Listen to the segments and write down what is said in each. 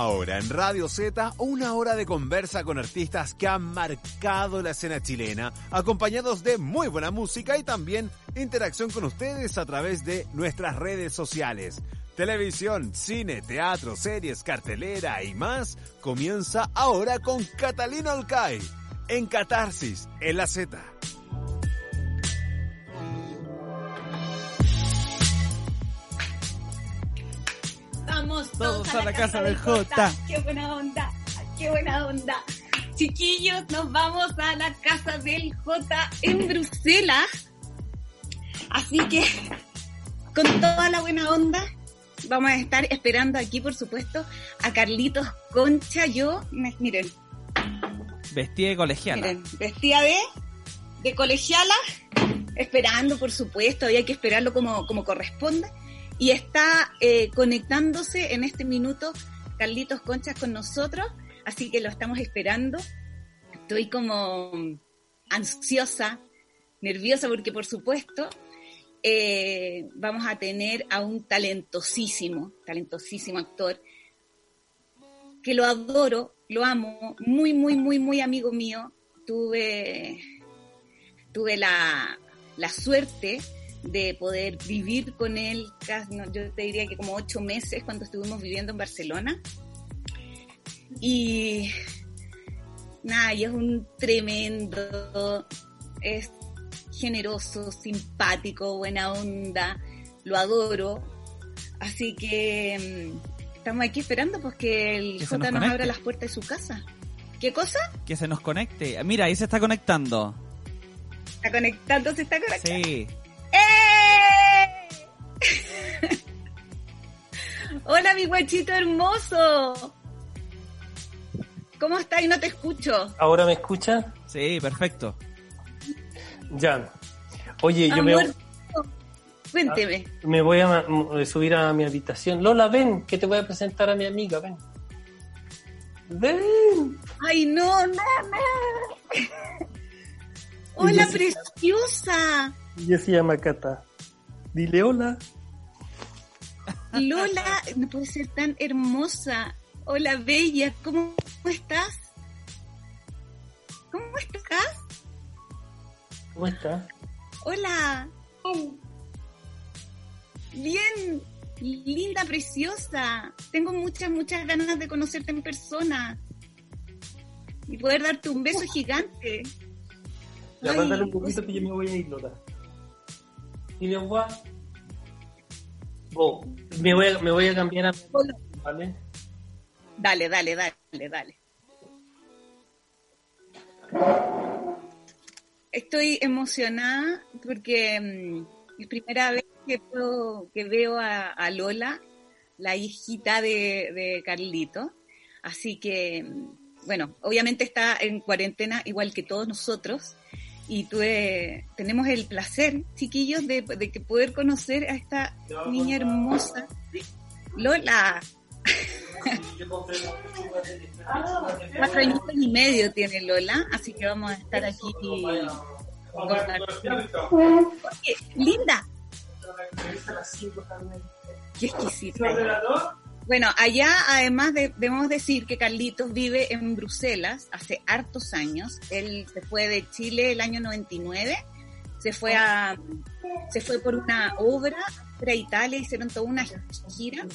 Ahora en Radio Z, una hora de conversa con artistas que han marcado la escena chilena, acompañados de muy buena música y también interacción con ustedes a través de nuestras redes sociales. Televisión, cine, teatro, series, cartelera y más comienza ahora con Catalina Olcay en Catarsis, en la Z. Vamos todos, a, la casa, del J. Qué buena onda, qué buena onda. Chiquillos, nos vamos a la casa del J en Bruselas. Así que, con toda la buena onda, vamos a estar esperando aquí, por supuesto, a Carlitos Concha. Yo, miren. Vestida de colegiala. Miren, vestida de, de colegiala, esperando, por supuesto, había que esperarlo como, como corresponde y está eh, conectándose en este minuto Carlitos Conchas con nosotros, así que lo estamos esperando. Estoy como ansiosa, nerviosa, porque por supuesto eh, vamos a tener a un talentosísimo, talentosísimo actor, que lo adoro, lo amo, muy, muy, muy, muy amigo mío. Tuve, tuve la, la suerte de poder vivir con él, yo te diría que como ocho meses cuando estuvimos viviendo en Barcelona. Y nada, y es un tremendo, es generoso, simpático, buena onda, lo adoro. Así que mm, estamos aquí esperando pues que el J nos, abra las puertas de su casa. ¿Qué cosa? Que se nos conecte. Mira, ahí se está conectando. ¿Está conectando? ¿Se está conectando? Sí. ¡Eh! Hola, mi guachito hermoso. ¿Cómo estás? Y no te escucho. ¿Ahora me escucha? Sí, perfecto. Ya. Oye, yo me... Cuénteme. Ah, me voy a subir a mi habitación. Lola, ven, que te voy a presentar a mi amiga, ven. Ven. Ay, no, no, no. Hola, preciosa. Ella se llama Cata. Dile hola. Lola, no puede ser tan hermosa. Hola, bella, ¿cómo, estás? ¿Cómo estás? ¿Cómo estás? Hola. Bien, linda, preciosa. Tengo muchas, muchas ganas de conocerte en persona. Y poder darte un beso gigante. Ya, mándale un poquito que yo me voy a ir, Lola y me voy a, me voy a, me voy a cambiar a ¿vale? Dale, dale, dale, dale. Estoy emocionada porque mm, es primera vez que, que veo a, Lola, la hijita de, de Carlito. Así que, mm, bueno, obviamente está en cuarentena igual que todos nosotros y tuve, tenemos el placer, chiquillos, de, de poder conocer a esta niña hermosa, Lola. Cuatro años y medio tiene Lola, así que vamos a estar aquí Oye, linda. Qué exquisita. Bueno, allá además de- debemos decir que Carlitos vive en Bruselas hace hartos años. Él se fue de Chile el año 99, se fue a se fue por una obra a Italia, hicieron toda una gira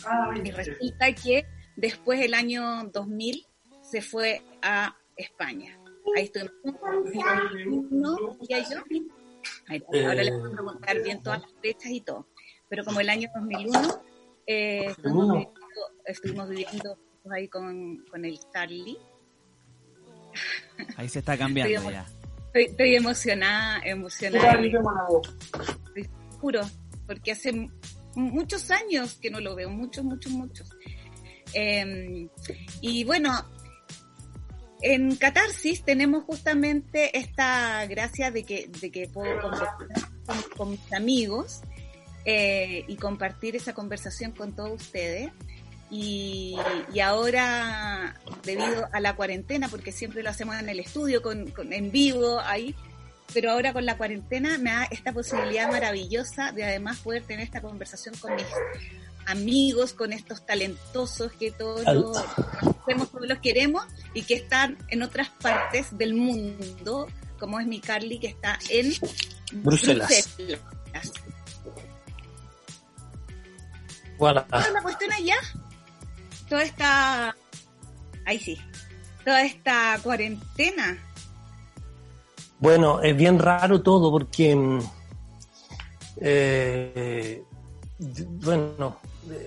y resulta que después el año 2000 se fue a España. Ahí estuvimos y yo. Ahora les voy a preguntar bien todas las fechas y todo. Pero como el año 2001 eh, Estuvimos viviendo ahí con, con el Carly. Ahí se está cambiando Estoy- ya. Estoy, estoy emocionada, emocionada. Estoy juro, porque hace muchos años que no lo veo, muchos, muchos, muchos. Eh, y bueno, en Catarsis tenemos justamente esta gracia de que, de que puedo conversar con, con mis amigos eh, y compartir esa conversación con todos ustedes. Y, y ahora, debido a la cuarentena, porque siempre lo hacemos en el estudio, con, con- en vivo, ahí, pero ahora con la cuarentena me da esta posibilidad maravillosa de además poder tener esta conversación con mis amigos, con estos talentosos que todos conocemos, todos los queremos y que están en otras partes del mundo, como es mi Carly que está en Bruselas. Bruselas. Voilà. La cuestión allá, toda esta, ahí sí, toda esta cuarentena, Bueno, es bien raro todo porque, mm, eh, bueno,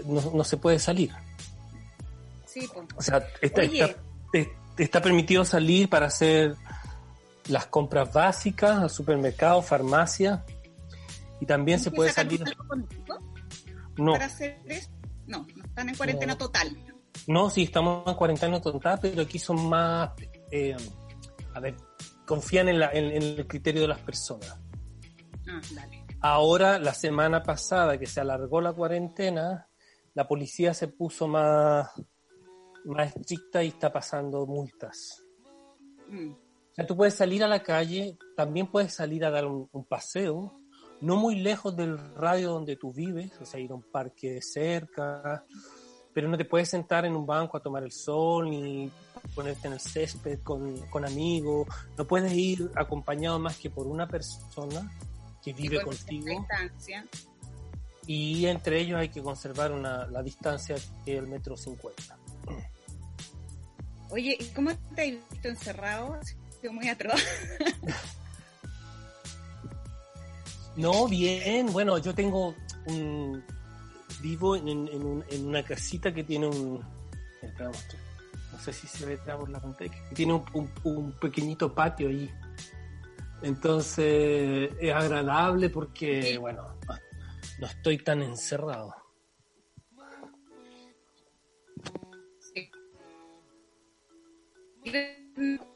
no, no se puede salir. sí, po. O sea, está, está, es- está permitido salir para hacer las compras básicas al supermercado, farmacia, y también se ¿Tienes puede salir. contigo No, para hacer eso? No, no están en cuarentena No. total. No, sí, estamos en cuarentena total, pero aquí son más, eh, a ver, confían en, la- en- en el criterio de las personas. Ah, dale. Ahora, la semana pasada que se alargó la cuarentena, la policía se puso más, más estricta y está pasando multas. Mm. O sea, tú puedes salir a la calle, también puedes salir a dar un, un paseo, no muy lejos del radio donde tú vives, o sea, ir a un parque cerca, pero no te puedes sentar en un banco a tomar el sol ni ponerte en el césped con, con amigos, no puedes ir acompañado más que por una persona que vive con contigo distancia. y entre ellos hay que conservar una, la distancia que el metro cincuenta. Oye, ¿y cómo te has visto encerrado? Sido muy atroz. No, bien, bueno, yo tengo un... Vivo en, en un- en una casita que tiene un... No sé si se ve por la pantalla. que Tiene un, un- un pequeñito patio ahí. Entonces es agradable porque, bueno, no estoy tan encerrado. Sí.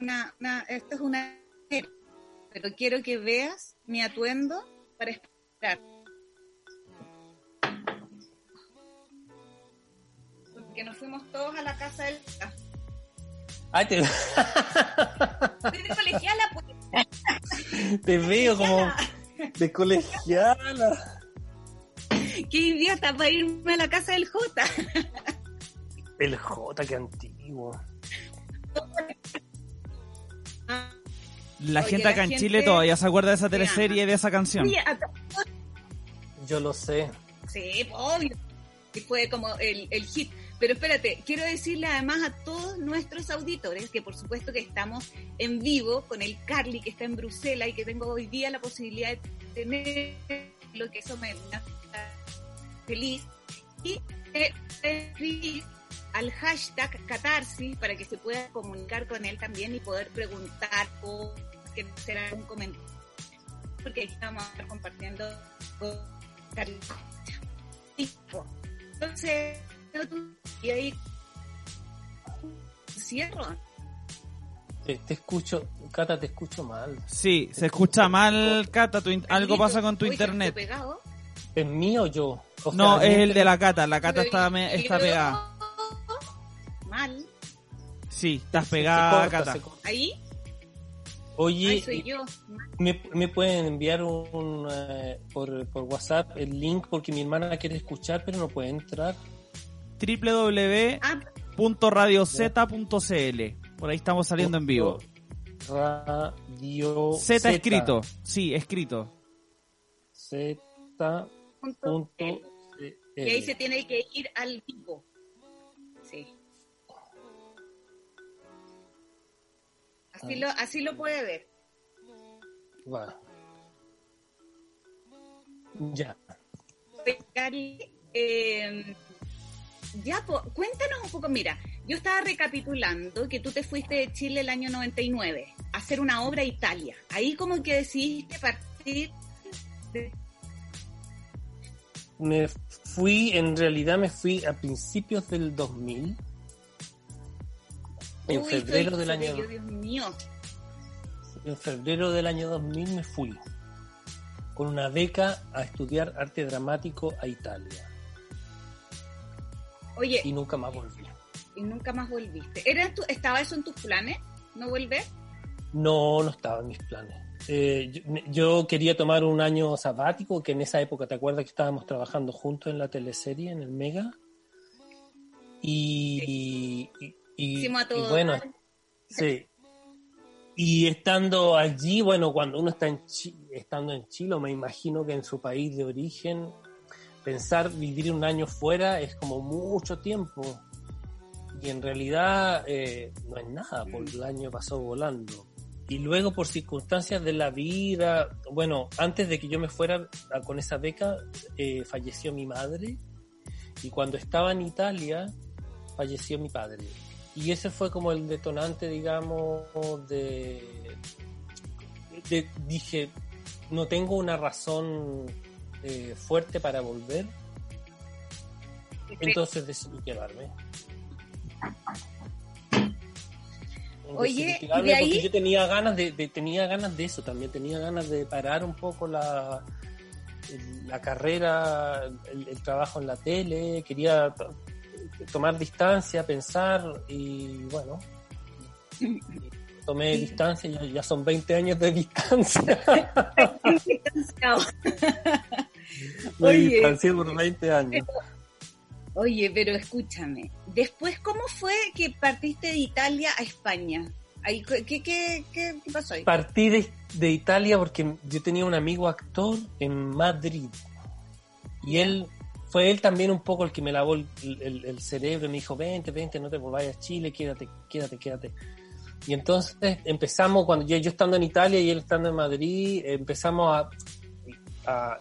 Una, una- esto es una... Pero quiero que veas mi atuendo para esperar. Porque nos fuimos todos a la casa del... Ay, te, de colegiala, pues. te veo como de colegiala. Qué idiota para irme a la casa del Jota. El J, que antiguo. La Oye, gente la acá en gente- Chile todavía se acuerda de esa Te teleserie y de esa canción. Oye, a- Yo lo sé. Sí, obvio. Y fue como el, el hit. Pero espérate, quiero decirle además a todos nuestros auditores que por supuesto que estamos en vivo con el Carly que está en Bruselas y que tengo hoy día la posibilidad de tener lo que eso me feliz. Y eh, escribir al hashtag catarsis para que se pueda comunicar con él también y poder preguntar o que será un comentario. Porque aquí vamos compartiendo con Carly. Entonces, y ahí cierro. Te, te escucho, Cata, te escucho mal. Sí, se escucha mal, Cata. tu in- algo pasa con tu internet. pegado. ¿Es mío o yo? O sea, No, es el de la Cata. La Cata está, me- está pegada. Mal. Sí, estás pegada, corta, Cata. Ahí. Oye, Ay, soy yo. ¿me, me pueden enviar un, eh, por, por WhatsApp el link? Porque mi hermana quiere escuchar, pero no puede entrar. Www.radioz.cl. Por ahí estamos saliendo en vivo. Radio Z escrito. Sí, escrito. Z. punto. Y ahí se tiene que ir al tipo. Sí. Así lo, así lo puede ver. Va. Ya. Eh, ya, po, cuéntanos un poco, mira, yo estaba recapitulando que tú te fuiste de Chile el año 99 a hacer una obra a Italia. Ahí como que decidiste partir de... Me fui, en realidad me fui a principios del 2000. En Uy, febrero del año yo, Dios mío. en febrero del año 2000 me fui con una beca a estudiar arte dramático a Italia Oye, y nunca más volví. y nunca más volviste. ¿Era tu, ¿Estaba eso en tus planes? ¿No volver? No, no estaba en mis planes. Eh, yo, yo quería tomar un año sabático, que en esa época, ¿te acuerdas que estábamos trabajando juntos en la teleserie, en el Mega? Y, y- y- y todo bueno, sí. Y estando allí, bueno, cuando uno está en estando en Chile, me imagino que en su país de origen, pensar vivir un año fuera es como mucho tiempo. Y en realidad eh, no es nada, porque el año pasó volando. Y luego por circunstancias de la vida, bueno, antes de que yo me fuera a- con esa beca, eh, falleció mi madre. Y cuando estaba en Italia, falleció mi padre. Y ese fue como el detonante, digamos, de, de- dije, no tengo una razón eh, fuerte para volver, entonces decidí quedarme. Oye, ¿y de ahí? porque yo tenía ganas de, de- tenía ganas de eso también, tenía ganas de parar un poco la la carrera, el, el trabajo en la tele, quería to- tomar distancia, pensar y bueno, y tomé distancia, ya, ya son 20 años de distancia. Me distancié por 20 años. Oye, pero escúchame. Después, ¿cómo fue que partiste de Italia a España? ¿Qué, qué, qué, qué pasó ahí? Partí de, de Italia porque yo tenía un amigo actor en Madrid y él fue él también un poco el que me lavó el, el- el cerebro y me dijo, vente, vente, no te volváis a Chile, quédate, quédate, quédate. Y entonces empezamos, cuando yo, yo estando en Italia y él estando en Madrid, empezamos a, a,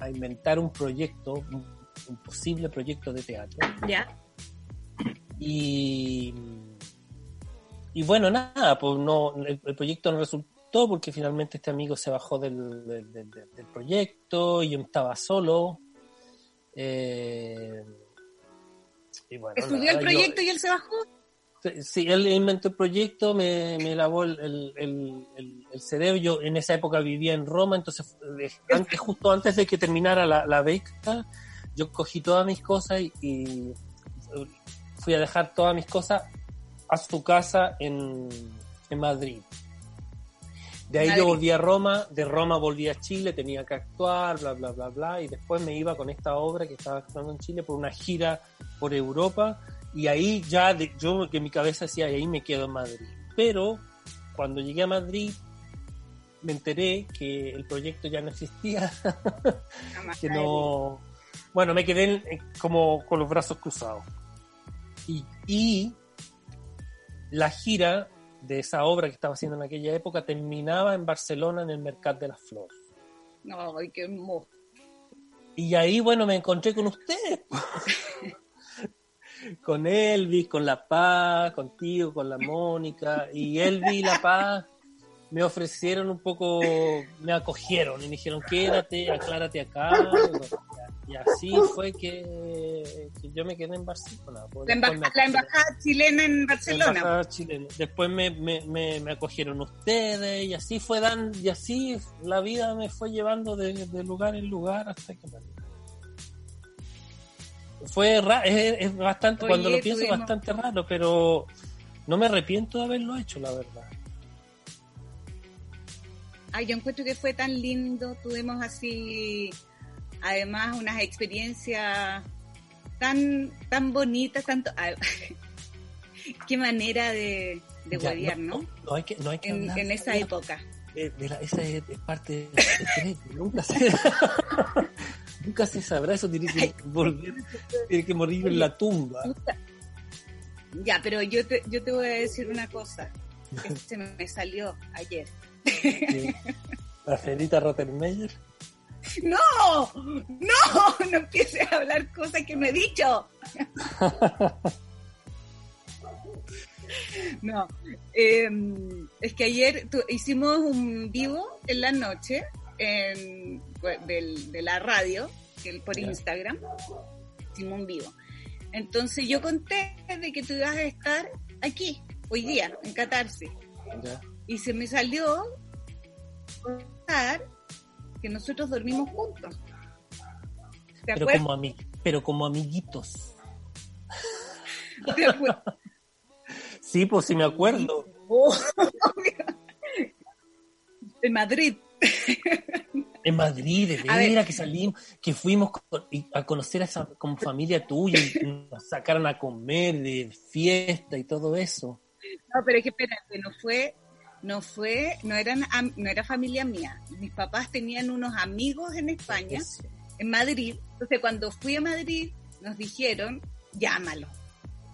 a inventar un proyecto, un, un posible proyecto de teatro. ¿Ya? Y, y bueno, nada, pues no, el, el proyecto no resultó porque finalmente este amigo se bajó del, del, del- del proyecto y yo estaba solo. Eh, y bueno, ¿Estudió el yo- proyecto y él se bajó? Sí, él inventó el proyecto, me, me lavó el, el- el- el- el cerebro. Yo en esa época vivía en Roma, entonces eh, antes, justo antes de que terminara la, la beca, yo cogí todas mis cosas y, y fui a dejar todas mis cosas a su casa en, en Madrid. De ahí Madrid. yo volví a Roma, de Roma volví a Chile, tenía que actuar, bla, bla, bla, bla, y después me iba con esta obra que estaba actuando en Chile por una gira por Europa, y ahí ya de- yo que mi cabeza decía, y ahí me quedo en Madrid. Pero cuando llegué a Madrid me enteré que el proyecto ya no existía, que no... Bueno, me quedé en- en- como con los brazos cruzados. Y, y la gira de esa obra que estaba haciendo en aquella época terminaba en Barcelona en el Mercat de las Flores. No, ay, qué hermoso. Y ahí, bueno, me encontré con ustedes. con Elvis, con La Paz, contigo, con la Mónica. Y Elvis y La Paz me ofrecieron un poco, me acogieron y me dijeron, quédate, aclárate acá. Y, así fue que, que yo me quedé en Barcelona. Pues La, embaja- embajada chilena en Barcelona. chilena. Después me, me, me, me acogieron ustedes y así fue dan, y así la vida me fue llevando de, de lugar en lugar hasta que me- fue ra- es, es bastante Oye, cuando lo pienso bastante raro pero no me arrepiento de haberlo hecho la verdad Ay, yo encuentro que fue tan lindo, tuvimos así, además, unas experiencias tan, tan bonitas, tanto... ay, qué manera de, de Ya, ¿no? No hay que, no hay que En, hablar en esa de- época. de- de la- esa es, es parte se nunca se sabrá eso tiene que volver tiene que morir en la tumba Ya, pero yo te, yo te voy a decir una cosa que se me salió ayer. La Fedita Rottenmeier ¡No! ¡No! No empieces a hablar cosas que no he dicho. No. eh, es que ayer tu- hicimos un vivo en la noche en, del- de la radio, que por. Instagram. Un vivo. Entonces yo conté de que tú ibas a estar aquí, hoy día, en Catarsis. Ya. Y se me salió contar que nosotros dormimos juntos. ¿Te pero acuerdas? como ami- pero como amiguitos ¿Te sí pues sí me acuerdo en Madrid. en Madrid de A ver. veras que salimos que fuimos a conocer a esa como familia tuya y nos sacaron a comer de fiesta y todo eso No, pero es que espérate, no fue, no fue, no eran, no era familia mía. Mis papás tenían unos amigos en España, Eso. en Madrid. Entonces cuando fui a Madrid, nos dijeron, llámalo.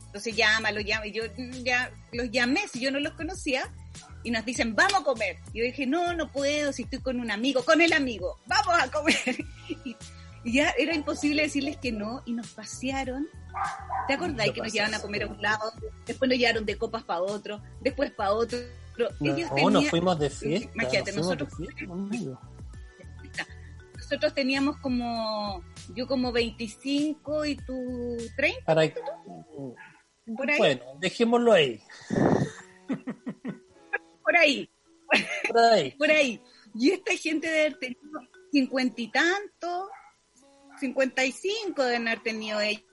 Entonces llámalo, llámalo. Yo ya los llamé, si yo no los conocía, y nos dicen, vamos a comer. Y yo dije, no, no puedo, si estoy con un amigo, con el amigo, vamos a comer. Y, y ya era imposible decirles que no, y nos pasearon. ¿Te acordás Lo que nos llevaban a comer a un lado? Después nos llevaron de copas para otro, después para otro. Ellos no, tenían- nos fuimos de fiesta. Imagínate, nos fuimos de nosotros- fiesta, nosotros teníamos como, yo como 25 y tú 30, Para... por ahí, Bueno, dejémoslo ahí. por ahí, Por ahí. por ahí. Y esta gente debe haber tenido cincuenta y tanto, 55 deben haber tenido ellos,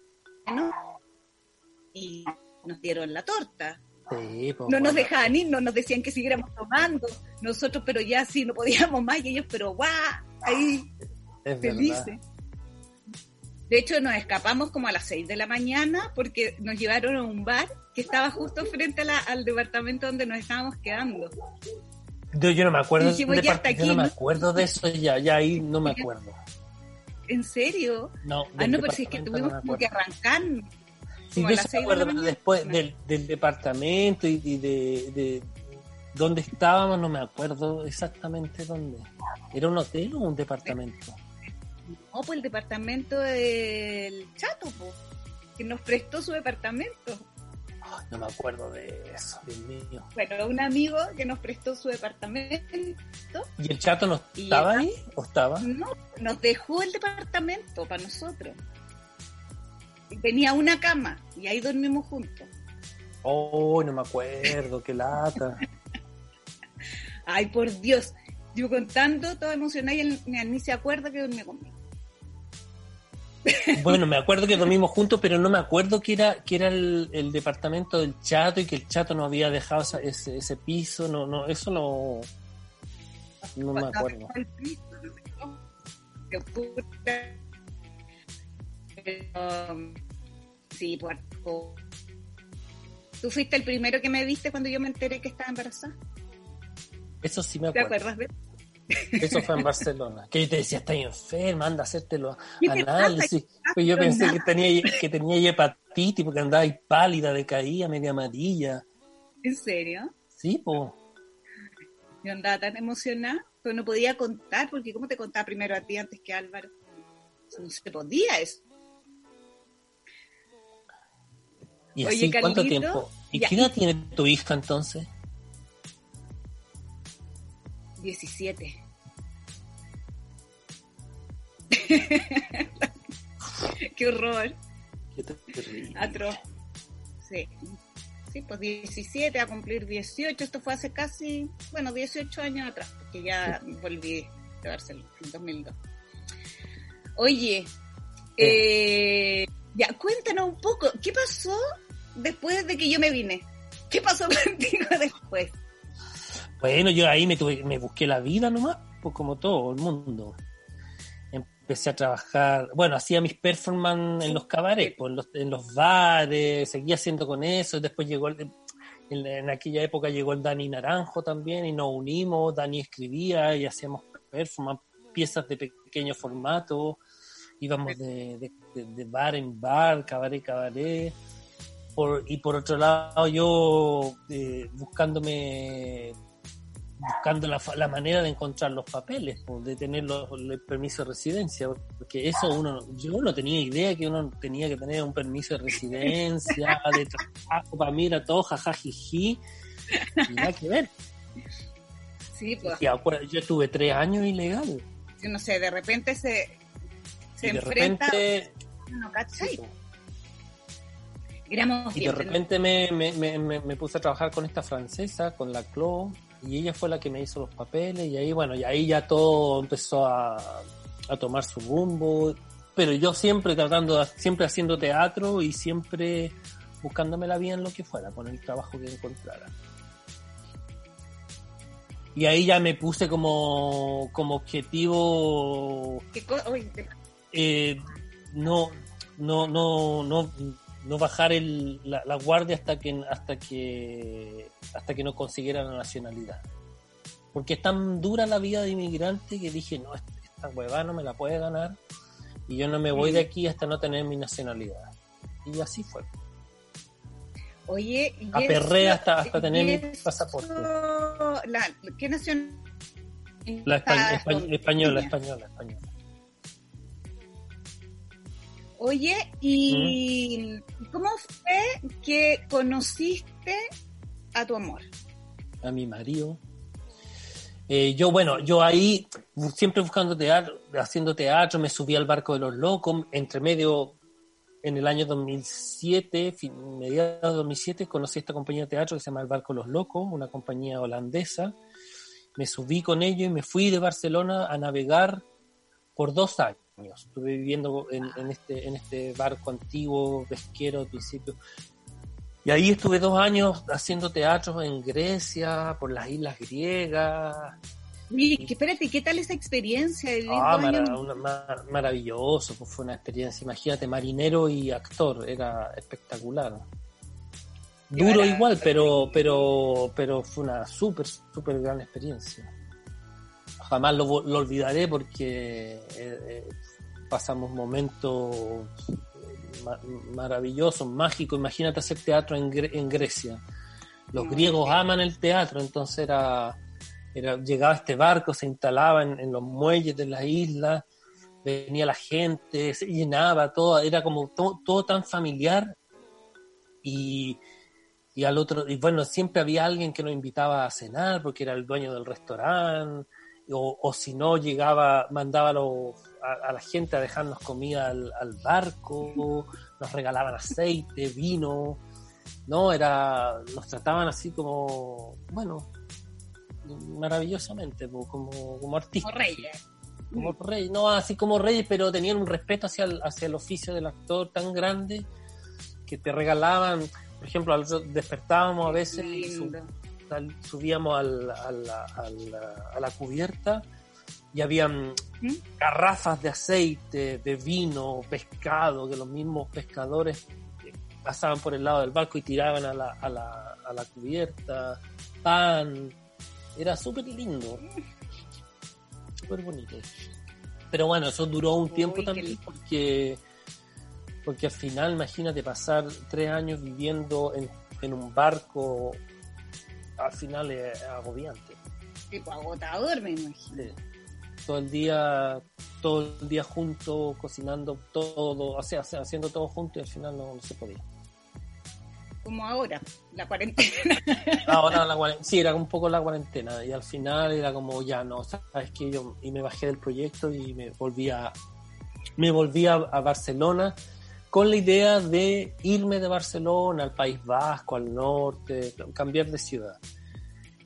¿no? Y nos dieron la torta. Sí, pues, No nos dejaban ir, no nos decían que siguiéramos tomando. Nosotros, pero ya sí, no podíamos más. Y ellos, pero guau, ahí, Es felices. verdad. De hecho, nos escapamos como a las 6 de la mañana porque nos llevaron a un bar que estaba justo frente a la- al departamento donde nos estábamos quedando. Yo, yo no me acuerdo Dijimos, de yo no me acuerdo de eso ya, ya ahí no me acuerdo. ¿En serio? No, Ah, no, pero si es que tuvimos no como que arrancar. Sí, eso me de pero después del, del departamento y, y de, de dónde estábamos, no me acuerdo exactamente dónde. ¿Era un hotel o un departamento? No, pues el departamento del Chato, po, que nos prestó su departamento. No me acuerdo de eso, Dios mío. Bueno, un amigo que nos prestó su departamento, ¿Y el chato no estaba ahí o estaba? no, nos dejó el departamento para nosotros. Tenía una cama y ahí dormimos juntos. Oh, no me acuerdo, qué lata. Ay, por Dios. Yo contando, toda emocionada y él ni, ni se acuerda que dormía conmigo. Bueno, me acuerdo que dormimos juntos, pero no me acuerdo que era que era el, el departamento del chato y que el chato no había dejado esa- ese, ese piso. No, no, eso no, no me acuerdo. Sí, por, Tú fuiste el primero que me viste cuando yo me enteré que estaba embarazada. Eso sí me ¿Te acuerdo. acuerdas de Eso fue en Barcelona. Que yo te decía, estás enferma, anda a hacerte los análisis. Pues yo pensé que tenía, que tenía hepatitis porque andaba ahí pálida, decaída, media amarilla. ¿En serio? Sí, pues. Yo andaba tan emocionada, pero no podía contar, porque ¿cómo te contaba primero a ti antes que a Álvaro? No se podía eso. ¿Y Oye, así cuánto tiempo? ¿Y ya. qué edad tiene tu hija entonces? 17. Qué horror. Qué terrible. Atroz. Sí. Sí, pues 17 a cumplir 18. Esto fue hace casi, bueno, 18 años atrás, porque ya volví de Barcelona en 2002. Oye, eh, ya cuéntanos un poco, ¿qué pasó después de que yo me vine? ¿Qué pasó contigo después? Bueno, yo ahí me, tuve, me busqué la vida nomás, pues como todo el mundo. Empecé a trabajar, bueno, hacía mis performances en los cabarets, pues, en, los, en los bares, seguía haciendo con eso, después llegó, el- en, en aquella época llegó el Dani Naranjo también y nos unimos, Dani escribía y hacíamos performance, piezas de pequeño formato, íbamos de, de- de- de bar en bar, cabaret, cabaret. Por, y por otro lado, yo eh, buscándome buscando la, la manera de encontrar los papeles, pues, de tener los, el permiso de residencia, porque eso uno, yo no tenía idea que uno tenía que tener un permiso de residencia, de trabajo, para mí era todo jajajiji, nada que ver. Sí, pues, Y yo estuve tres años ilegal, yo no sé, de repente se, se y de enfrenta, repente, ¿no cachai? Éramos y de repente me, me, me, me- me puse a trabajar con esta francesa, con la Clo, y ella fue la que me hizo los papeles, y ahí, bueno, y ahí ya todo empezó a, a tomar su rumbo, pero yo siempre tratando, siempre haciendo teatro y siempre buscándome la vida en lo que fuera, con el trabajo que encontrara. Y ahí ya me puse como, como objetivo ¿Qué eh, no, no, no, no, no bajar el, la, la guardia hasta que, hasta que, hasta que no consiguiera la nacionalidad. Porque es tan dura la vida de inmigrante que dije, no, esta, huevada no me la puede ganar y yo no me voy de aquí hasta no tener mi nacionalidad. Y así fue. Oye, y Aperré eso- hasta, hasta tener mi pasaporte. La, ¿Qué nación? La espa- española, española, española. Oye, ¿y cómo fue que conociste a tu amor? a mi marido. Eh, yo, bueno, yo ahí, siempre buscando teatro, haciendo teatro, me subí al barco de los locos, entre medio, en el año 2007, fin- mediados de 2007, conocí esta compañía de teatro que se llama El Barco de los Locos, una compañía holandesa. Me subí con ellos y me fui de Barcelona a navegar por dos años. Estuve viviendo en, en este, en este barco antiguo, pesquero, al principio. Y ahí estuve dos años haciendo teatro en Grecia, por las islas griegas. Oye, espérate, ¿qué tal esa experiencia de Ah, una- ma- maravilloso, pues fue una experiencia. Imagínate, marinero y actor, era espectacular. Duro igual, pero, pero, pero fue una súper, súper gran experiencia. Jamás lo, lo olvidaré porque eh, eh, pasamos momentos eh, ma- maravillosos, mágicos. Imagínate hacer teatro en, Gre- en Grecia. Los No, griegos aman el teatro, entonces era, era llegaba este barco, se instalaba en, en los muelles de la isla, venía la gente, se llenaba todo, era como to- todo tan familiar y, y al otro, y bueno, siempre había alguien que nos invitaba a cenar porque era el dueño del restaurante, o, o si no llegaba, mandaba los- a- a la gente a dejarnos comida al, al barco, nos regalaban aceite, vino, no, era, nos trataban así como, bueno, maravillosamente, como, como artistas. Como reyes. Como rey, no así como reyes, pero tenían un respeto hacia el, hacia el oficio del actor tan grande que te regalaban, por ejemplo, al- despertábamos a veces y subíamos al- a, la, a la- a la cubierta y habían ¿Mm? garrafas de aceite, de vino, pescado, que los mismos pescadores eh, pasaban por el lado del barco y tiraban a la, a la, a la cubierta, pan, era súper lindo, súper bonito. Pero bueno, eso duró un tiempo Uy, también porque, porque al final, imagínate pasar tres años viviendo en, en un barco, al final es agobiante. Tipo agotador, me imagino. Sí. Todo el día, todo el día juntos, cocinando todo, o sea, haciendo todo junto y al final no, no se podía. Como ahora, la cuarentena. Ahora la cuarentena, sí, era un poco la cuarentena y al final era como ya no, sabes que yo y me bajé del proyecto y me volví a, me volví a, a Barcelona con la idea de irme de Barcelona al País Vasco, al norte, cambiar de ciudad.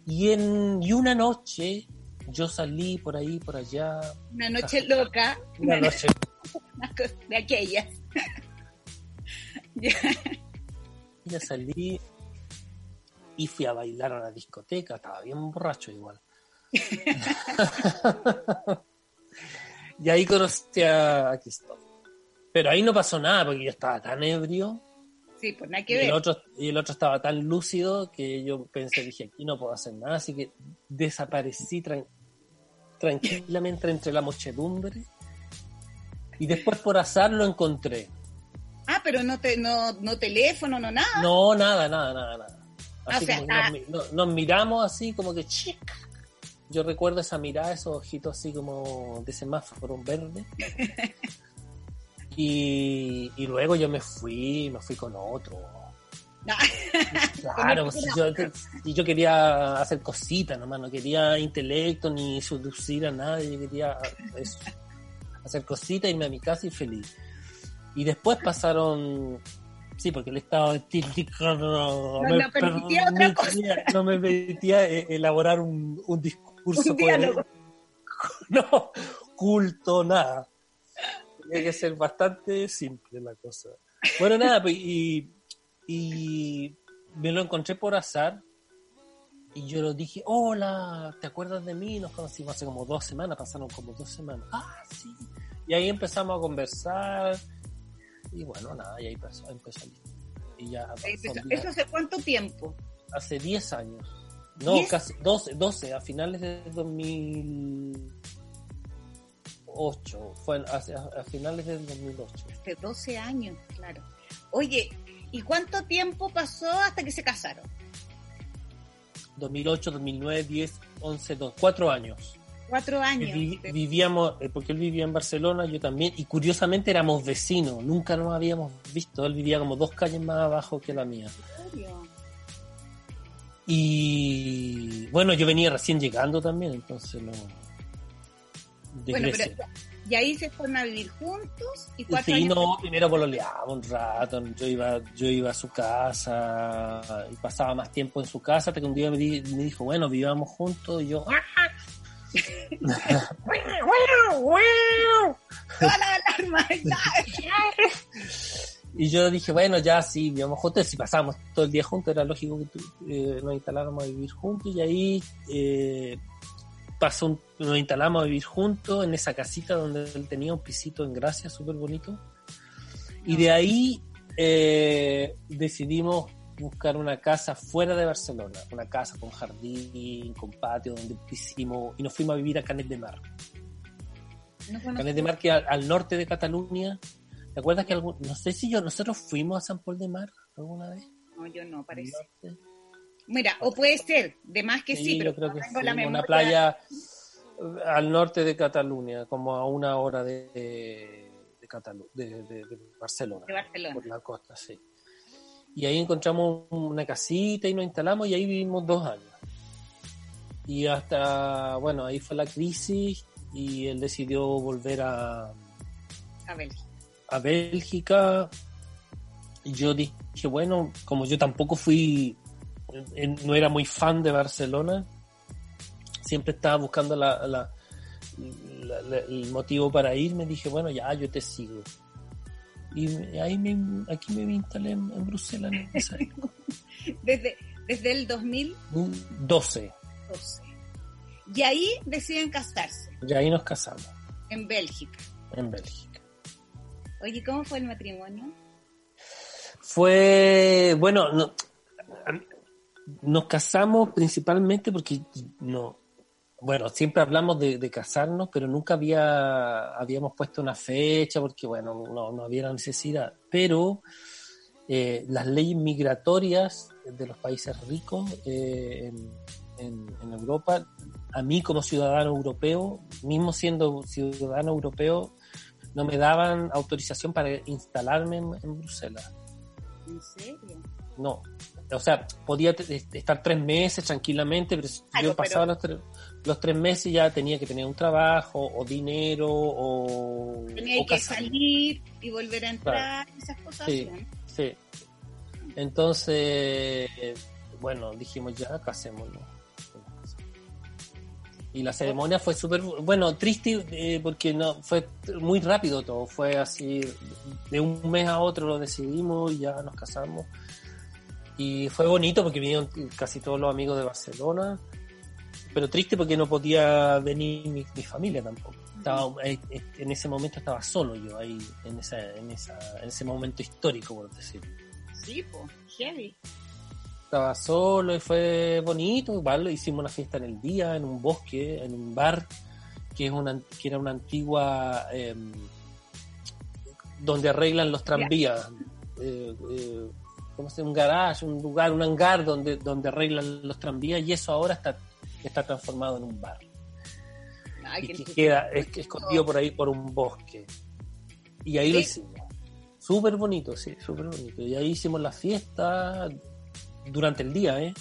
Y en y una noche yo salí por ahí, por allá, Una noche loca. una noche de aquellas. Ya. ya salí y fui a bailar a una discoteca, estaba bien borracho igual. y ahí conocí a, Christoph. Pero ahí no pasó nada porque yo estaba tan ebrio Sí, pues nada y que el, ver. otro, y el otro estaba tan lúcido que yo pensé, dije, aquí no puedo hacer nada, así que desaparecí tranquilamente entre la muchedumbre y después por azar lo encontré. Ah, pero no, te, no, no teléfono, no nada. No, nada, nada, nada, nada. Así O sea, como ah. nos, mi- no- nos miramos así como que chic. Yo recuerdo esa mirada, esos ojitos así como de semáforo verde. Y, y luego yo me fui, me fui con otro. No. Claro, pues, si yo, si yo quería hacer cositas nomás, no quería intelecto ni seducir a nadie, yo quería eso, hacer cositas, irme a mi casa y feliz. Y después pasaron, sí, porque el estado etílico no, No, no permitía otra cosa. no me permitía eh, elaborar un, un discurso Un no, culto, nada. Tenía que ser bastante simple la cosa. Bueno, nada, pues, y, y me lo encontré por azar y yo lo dije, hola, ¿te acuerdas de mí? Nos conocimos hace como dos semanas, pasaron como dos semanas. Ah, sí. Y ahí empezamos a conversar y bueno, nada, y ahí empezó, empezó y ya empezó. ¿Eso hace cuánto tiempo? hace 10 años. No, casi 12, 12, a finales de 2008. Fue a, a- a finales del 2008. Hace 12 años, claro. Oye, ¿y cuánto tiempo pasó hasta que se casaron? 2008, 2009, 10, 11, 12, 4 años. Cuatro años. Vi- vivíamos, eh, porque él vivía en Barcelona, yo también, y curiosamente éramos vecinos, nunca nos habíamos visto. Él vivía como dos calles más abajo que la mía. ¿En serio? Y bueno, yo venía recién llegando también, entonces no. De Bueno, Grecia. pero y ahí se fueron a vivir juntos y cuatro Sí, años. no, primero pololeaba un rato, yo iba, yo iba a su casa y pasaba más tiempo en su casa hasta que un día me, di- me dijo, bueno, vivamos juntos y yo, "Ah". Y yo dije, bueno, ya sí, vivamos juntos, si pasábamos todo el día juntos, era lógico que eh, nos instaláramos a vivir juntos y ahí eh, pasó un- nos instalamos a vivir juntos en esa casita donde él tenía un pisito en Gracia, súper bonito. Y de ahí eh, decidimos buscar una casa fuera de Barcelona, una casa con jardín, con patio, donde hicimos, y nos fuimos a vivir a Canet de Mar. No. Canet de Mar, que al, al norte de Cataluña. ¿Te acuerdas que algún, no sé si yo, nosotros fuimos a San Paul de Mar alguna vez? No, yo no, parece. Mira, o puede ser, de más que sí, pero yo creo no que tengo sí, la una playa al norte de Cataluña, como a una hora de, de, de Catalu- de- de- de Barcelona, de Barcelona. por la costa, sí. Y ahí encontramos una casita y nos instalamos y ahí vivimos dos años. Y hasta, bueno, ahí fue la crisis y él decidió volver a, A Bélgica. a Bélgica. Y yo dije, bueno, como yo tampoco fui, no era muy fan de Barcelona, siempre estaba buscando la, la- la- la- el motivo para ir, me dije, bueno, ya, yo te sigo. Y ahí me, aquí me instalé en, en Bruselas en esa época. Desde, desde el 2012. 12. Y ahí deciden casarse, Y ahí nos casamos, en Bélgica. en Bélgica. Oye, ¿cómo fue el matrimonio? Fue, bueno, no- nos casamos principalmente porque no, bueno, siempre hablamos de, de casarnos, pero nunca había, habíamos puesto una fecha porque, bueno, no, no había la necesidad. Pero eh, las leyes migratorias de los países ricos eh, en, en- en Europa, a mí como ciudadano europeo, mismo siendo ciudadano europeo, no me daban autorización para instalarme en- en Bruselas. ¿En serio? No. O sea, podía estar tres meses tranquilamente, pero si yo pasaba los, tres, los tres meses ya tenía que tener un trabajo, o dinero, o, Tenía o que salir y volver a entrar, esas cosas. Sí. ¿no? Sí. Entonces, bueno, dijimos ya, casémonos. Y la ceremonia fue súper, bueno, triste eh, porque no fue muy rápido todo, fue así, de un mes a otro lo decidimos y ya nos casamos. Y fue bonito porque vinieron casi todos los amigos de Barcelona, pero triste porque no podía venir mi, mi familia tampoco. Estaba, eh, eh, en ese momento estaba solo yo ahí, en, esa, en, esa, en ese momento histórico, por decirlo. Sí, pues, heavy. Estaba solo y fue bonito, igual hicimos una fiesta en el día, en un bosque, en un bar, que, es una, que era una antigua... eh, donde arreglan los tranvías. Eh, eh, ¿Cómo se llama? Un garage, un lugar, un hangar donde, donde arreglan los tranvías y eso ahora está, está transformado en un bar. Ay, y que queda es- escondido por ahí por un bosque. Y ahí lo hicimos. Súper bonito, sí, súper bonito. Y ahí hicimos la fiesta durante el día, ¿eh?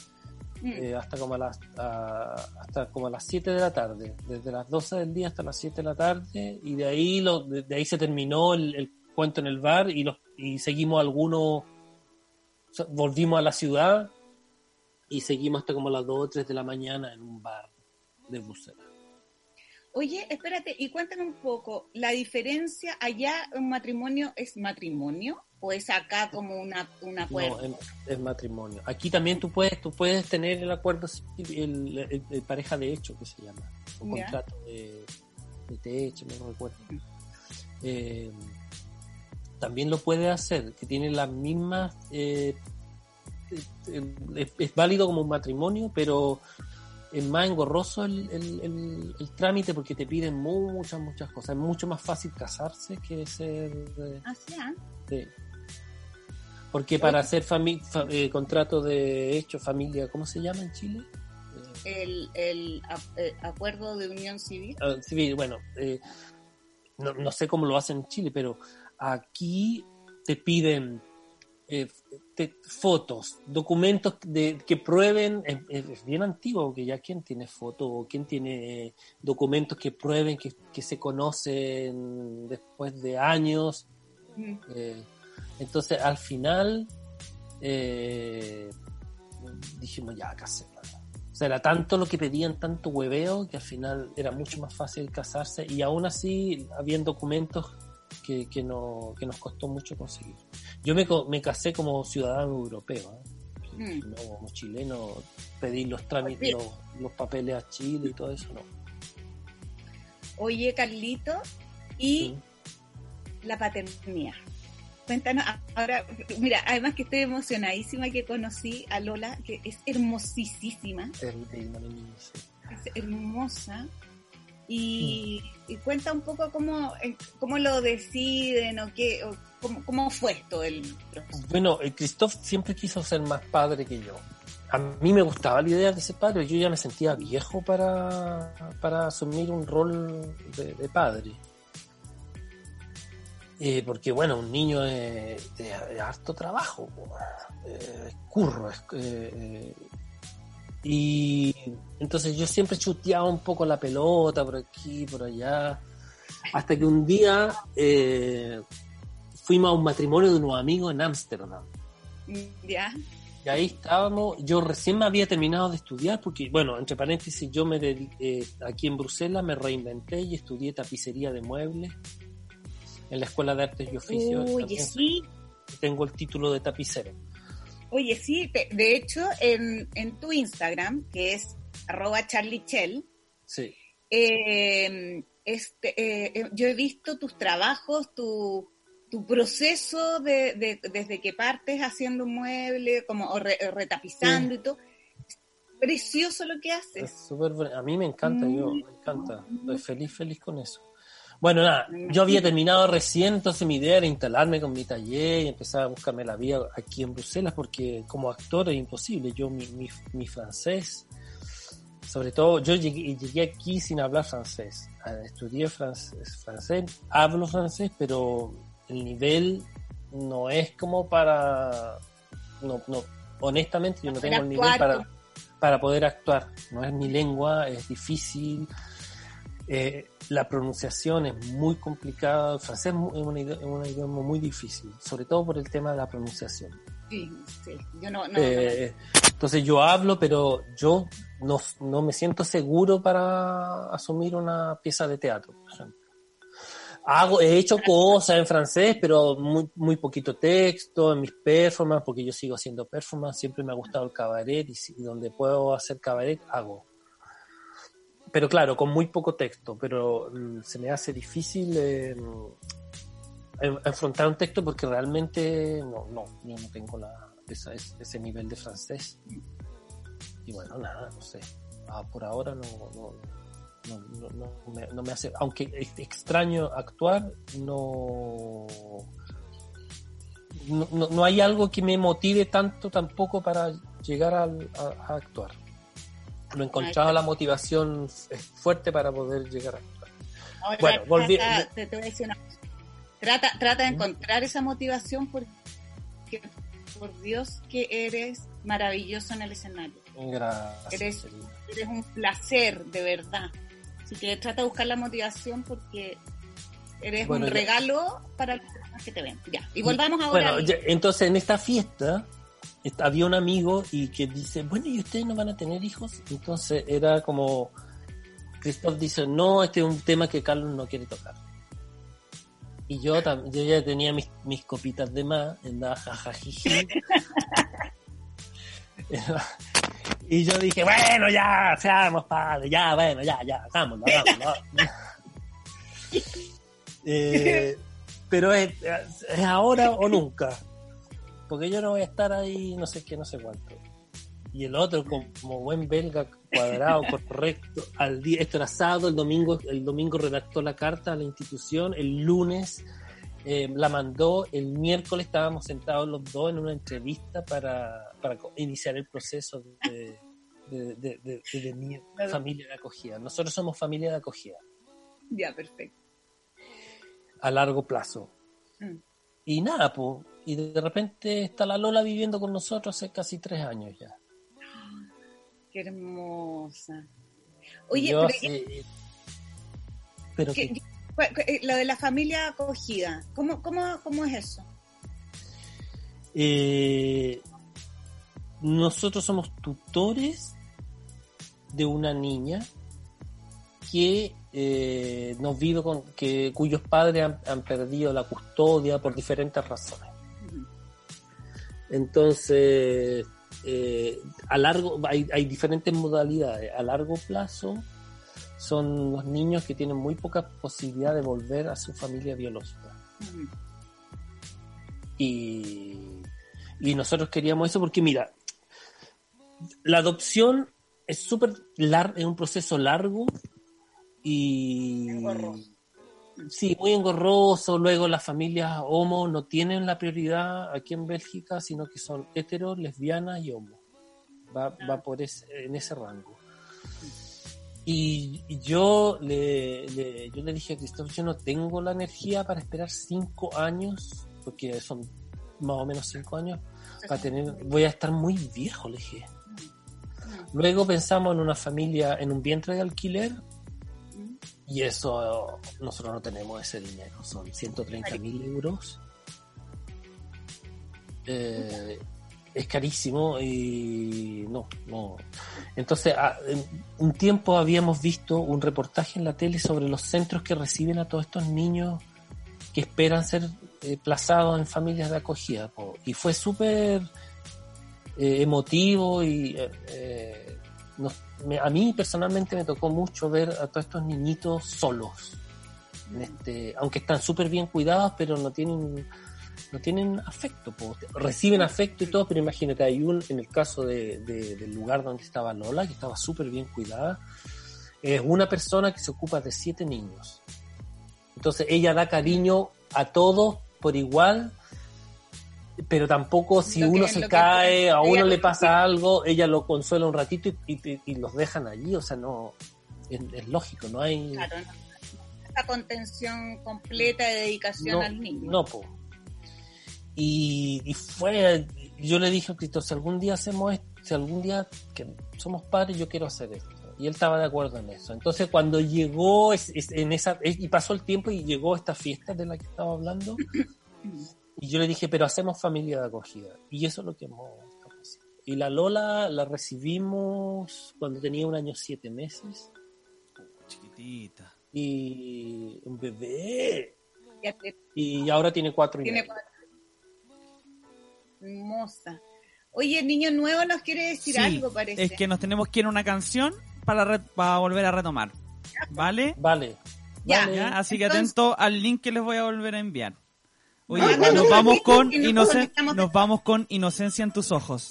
Mm. Eh, hasta como a las a- hasta como a las 7 de la tarde, desde las 12 del día hasta las 7 de la tarde y de ahí lo, de, de ahí se terminó el, el cuento en el bar y los y seguimos algunos sea, volvimos a la ciudad y seguimos hasta como las 2 o 3 de la mañana en un bar de Bruselas. Oye, espérate, y cuéntame un poco, ¿la diferencia allá un matrimonio es matrimonio o es acá como una, un acuerdo? No, es, es matrimonio. Aquí también tú puedes tú puedes tener el acuerdo el, el- el pareja de hecho que se llama, o Ya. contrato de, de techo, no recuerdo. Eh, también lo puede hacer, que tiene las mismas eh, es, es válido como un matrimonio, pero es más engorroso el, el- el- el trámite porque te piden muchas, muchas cosas. Es mucho más fácil casarse que ser eh, Ah, sí, ah. Sí. Porque para hacer fami- fa- eh, contrato de hecho familia, ¿cómo se llama en Chile? El, el eh, acuerdo de unión civil. ah, civil, bueno, eh, no, no sé cómo lo hacen en Chile, pero aquí te piden eh, te- fotos, documentos de, que prueben, es, es bien antiguo, que ya quién tiene fotos o quién tiene documentos que prueben que, que se conocen después de años. Mm. Eh, entonces, al final, eh, dijimos, ya, casémonos. O sea, era tanto lo que pedían, tanto hueveo, que al final era mucho más fácil casarse y aún así habían documentos que, que, no, que nos costó mucho conseguir. Yo me, me casé como ciudadano europeo, ¿eh? Mm. no como chileno, pedir los trámites, los, los papeles a Chile y todo eso, no. Oye, Carlito, y la paternidad. Cuéntanos, ahora, mira, además que estoy emocionadísima que conocí a Lola, que es hermosísima, Es es hermosa. Y, y cuenta un poco cómo, eh, cómo lo deciden o qué, o cómo, cómo fue todo el proceso. Bueno, el Christoph siempre quiso ser más padre que yo. A mí me gustaba la idea de ser padre, yo ya me sentía viejo para, para asumir un rol de, de padre. Eh, porque bueno, un niño es de, de harto trabajo. Eh, es curro, es, eh, eh, y entonces yo siempre chuteaba un poco la pelota por aquí, por allá, hasta que un día eh, fuimos a un matrimonio de unos amigos en Ámsterdam. ¿Ya? Y ahí estábamos, yo recién me había terminado de estudiar, porque, bueno, entre paréntesis, yo me dediqué, aquí en Bruselas me reinventé y estudié tapicería de muebles en la Escuela de Artes y Oficios. También sí, Tengo el título de tapicero. Oye, sí. te- de hecho, en, en tu Instagram, que es arroba charliechell, Sí. eh, este, eh, eh, yo he visto tus trabajos, tu, tu proceso de, de- desde que partes haciendo un mueble, como o re- retapizando y todo. Es precioso lo que Es haces. súper bueno. A mí me encanta, yo, me encanta. Estoy feliz, feliz con eso. Bueno, nada, yo había terminado recién, entonces mi idea era instalarme con mi taller y empezar a buscarme la vida aquí en Bruselas, porque como actor es imposible. Yo, mi, mi, mi francés, sobre todo, yo llegué, llegué aquí sin hablar francés. Ah, Estudié francés, francés, hablo francés, pero el nivel no es como para... No, no, honestamente, yo no tengo el nivel para, para poder actuar. No es mi lengua, es difícil. Eh, la pronunciación es muy complicada. El francés es un, idioma muy difícil, sobre todo por el tema de la pronunciación. Sí, sí. Yo no, no, Eh, entonces yo hablo, pero yo no, no me siento seguro para asumir una pieza de teatro, por ejemplo. Hago, he hecho cosas en francés, pero muy, muy poquito texto en mis performances, porque yo sigo haciendo performance, siempre me ha gustado el cabaret y, donde puedo hacer cabaret, hago. Pero claro, con muy poco texto, pero mm, se me hace difícil eh, en- enfrentar un texto porque realmente no, no, yo no tengo la, esa- ese, nivel de francés. Y bueno, nada, no sé. Ah, por ahora no, no, no, no, me, hace, aunque extraño actuar, no, no, hay algo que me motive tanto tampoco para llegar a, a actuar. No he encontrado la motivación f- fuerte para poder llegar a. Ahora, Bueno, volvi- trata, te, te voy a decir una cosa. Trata, trata de encontrar esa motivación porque, por Dios, que eres maravilloso en el escenario. Gracias. Eres-. Eres un placer, de verdad. Así que trata de buscar la motivación porque eres Bueno, un ya- regalo para personas que te ven. Ya, y volvamos ahora. Bueno, ya- entonces en esta fiesta est- había un amigo y que dice, bueno, ¿y ustedes no van a tener hijos? Entonces era como, Christoph dice, no, este es un tema que Carlos no quiere tocar. Y yo, yo ya tenía mis, mis copitas de más, andaba jajajiji. y yo dije, bueno, ya, seamos padres, ya, bueno, ya, ya, hagámoslo, hagámoslo. Eh, pero es ahora o nunca. Porque yo no voy a estar ahí no sé qué, no sé cuánto. Y el otro, como, buen belga, cuadrado, correcto, al día, esto era sábado, el domingo, el domingo redactó la carta a la institución, el lunes eh, la mandó, el miércoles estábamos sentados los dos en una entrevista para, para iniciar el proceso de, de, de- de- de- de mi familia de acogida. Nosotros somos familia de acogida Ya, perfecto. a largo plazo. Mm. Y nada, pues, y de repente está la Lola viviendo con nosotros hace casi tres años ya. Qué hermosa. Oye, Yo pero, hace- pero ¿qué- que- cu- cu- eh, lo de la familia acogida, ¿cómo, cómo, cómo es eso? eh, nosotros somos tutores de una niña que eh, nos vive con que cuyos padres han, han perdido la custodia por diferentes razones. Entonces, eh, a largo, hay, diferentes modalidades. A largo plazo son los niños que tienen muy poca posibilidad de volver a su familia biológica. Y, y nosotros queríamos eso porque, mira, la adopción es súper largo, es un proceso largo y. sí, muy engorroso. Luego las familias homo no tienen la prioridad aquí en Bélgica, sino que son heteros, lesbianas y homo. Va, va por ese, en ese rango. Y, y yo le, le- yo le dije a Cristóbal, yo no tengo la energía para esperar cinco años, porque son más o menos cinco años, para tener, voy a estar muy viejo, le dije. Luego pensamos en una familia, en un vientre de alquiler. Y eso nosotros no tenemos ese dinero, son 130 mil euros. Eh, es carísimo y no, no. Entonces, a- en un tiempo habíamos visto un reportaje en la tele sobre los centros que reciben a todos estos niños que esperan ser eh, plazados en familias de acogida. po. Y fue súper eh, emotivo y eh, eh, nos- me- a mí personalmente me tocó mucho ver a todos estos niñitos solos. Este, aunque están súper bien cuidados, pero no tienen no tienen afecto, po. reciben afecto y todo, pero imagínate, hay un, en el caso de, de- del lugar donde estaba Lola, que estaba súper bien cuidada, es una persona que se ocupa de siete niños. Entonces ella da cariño a todos por igual, pero tampoco si uno se cae, a uno le pasa algo, ella lo consuela un ratito y, y- y los dejan allí, o sea, no, es, es lógico, no hay... Claro, no. esta contención completa de dedicación no, al niño. No, po. Y, y fue, yo le dije a Cristo, si algún día hacemos esto, si algún día que somos padres, yo quiero hacer esto. Y él estaba de acuerdo en eso. Entonces cuando llegó es- es- en esa, es- y pasó el tiempo y llegó esta fiesta de la que estaba hablando, y yo le dije, pero hacemos familia de acogida. Y eso es lo que hemos haciendo. Y la Lola la recibimos cuando tenía un año siete meses. Chiquitita. y un bebé. Y ahora tiene cuatro y tiene cuatro. Hermosa. Oye, el niño nuevo nos quiere decir Sí, algo, parece. es que nos tenemos que ir a una canción para, re- para volver a retomar. ¿Vale? Vale. Ya. Así que atento al link que les voy a volver a enviar. Oye, nos vamos con y no inoce- conectamos nos vamos con inocencia en tus ojos.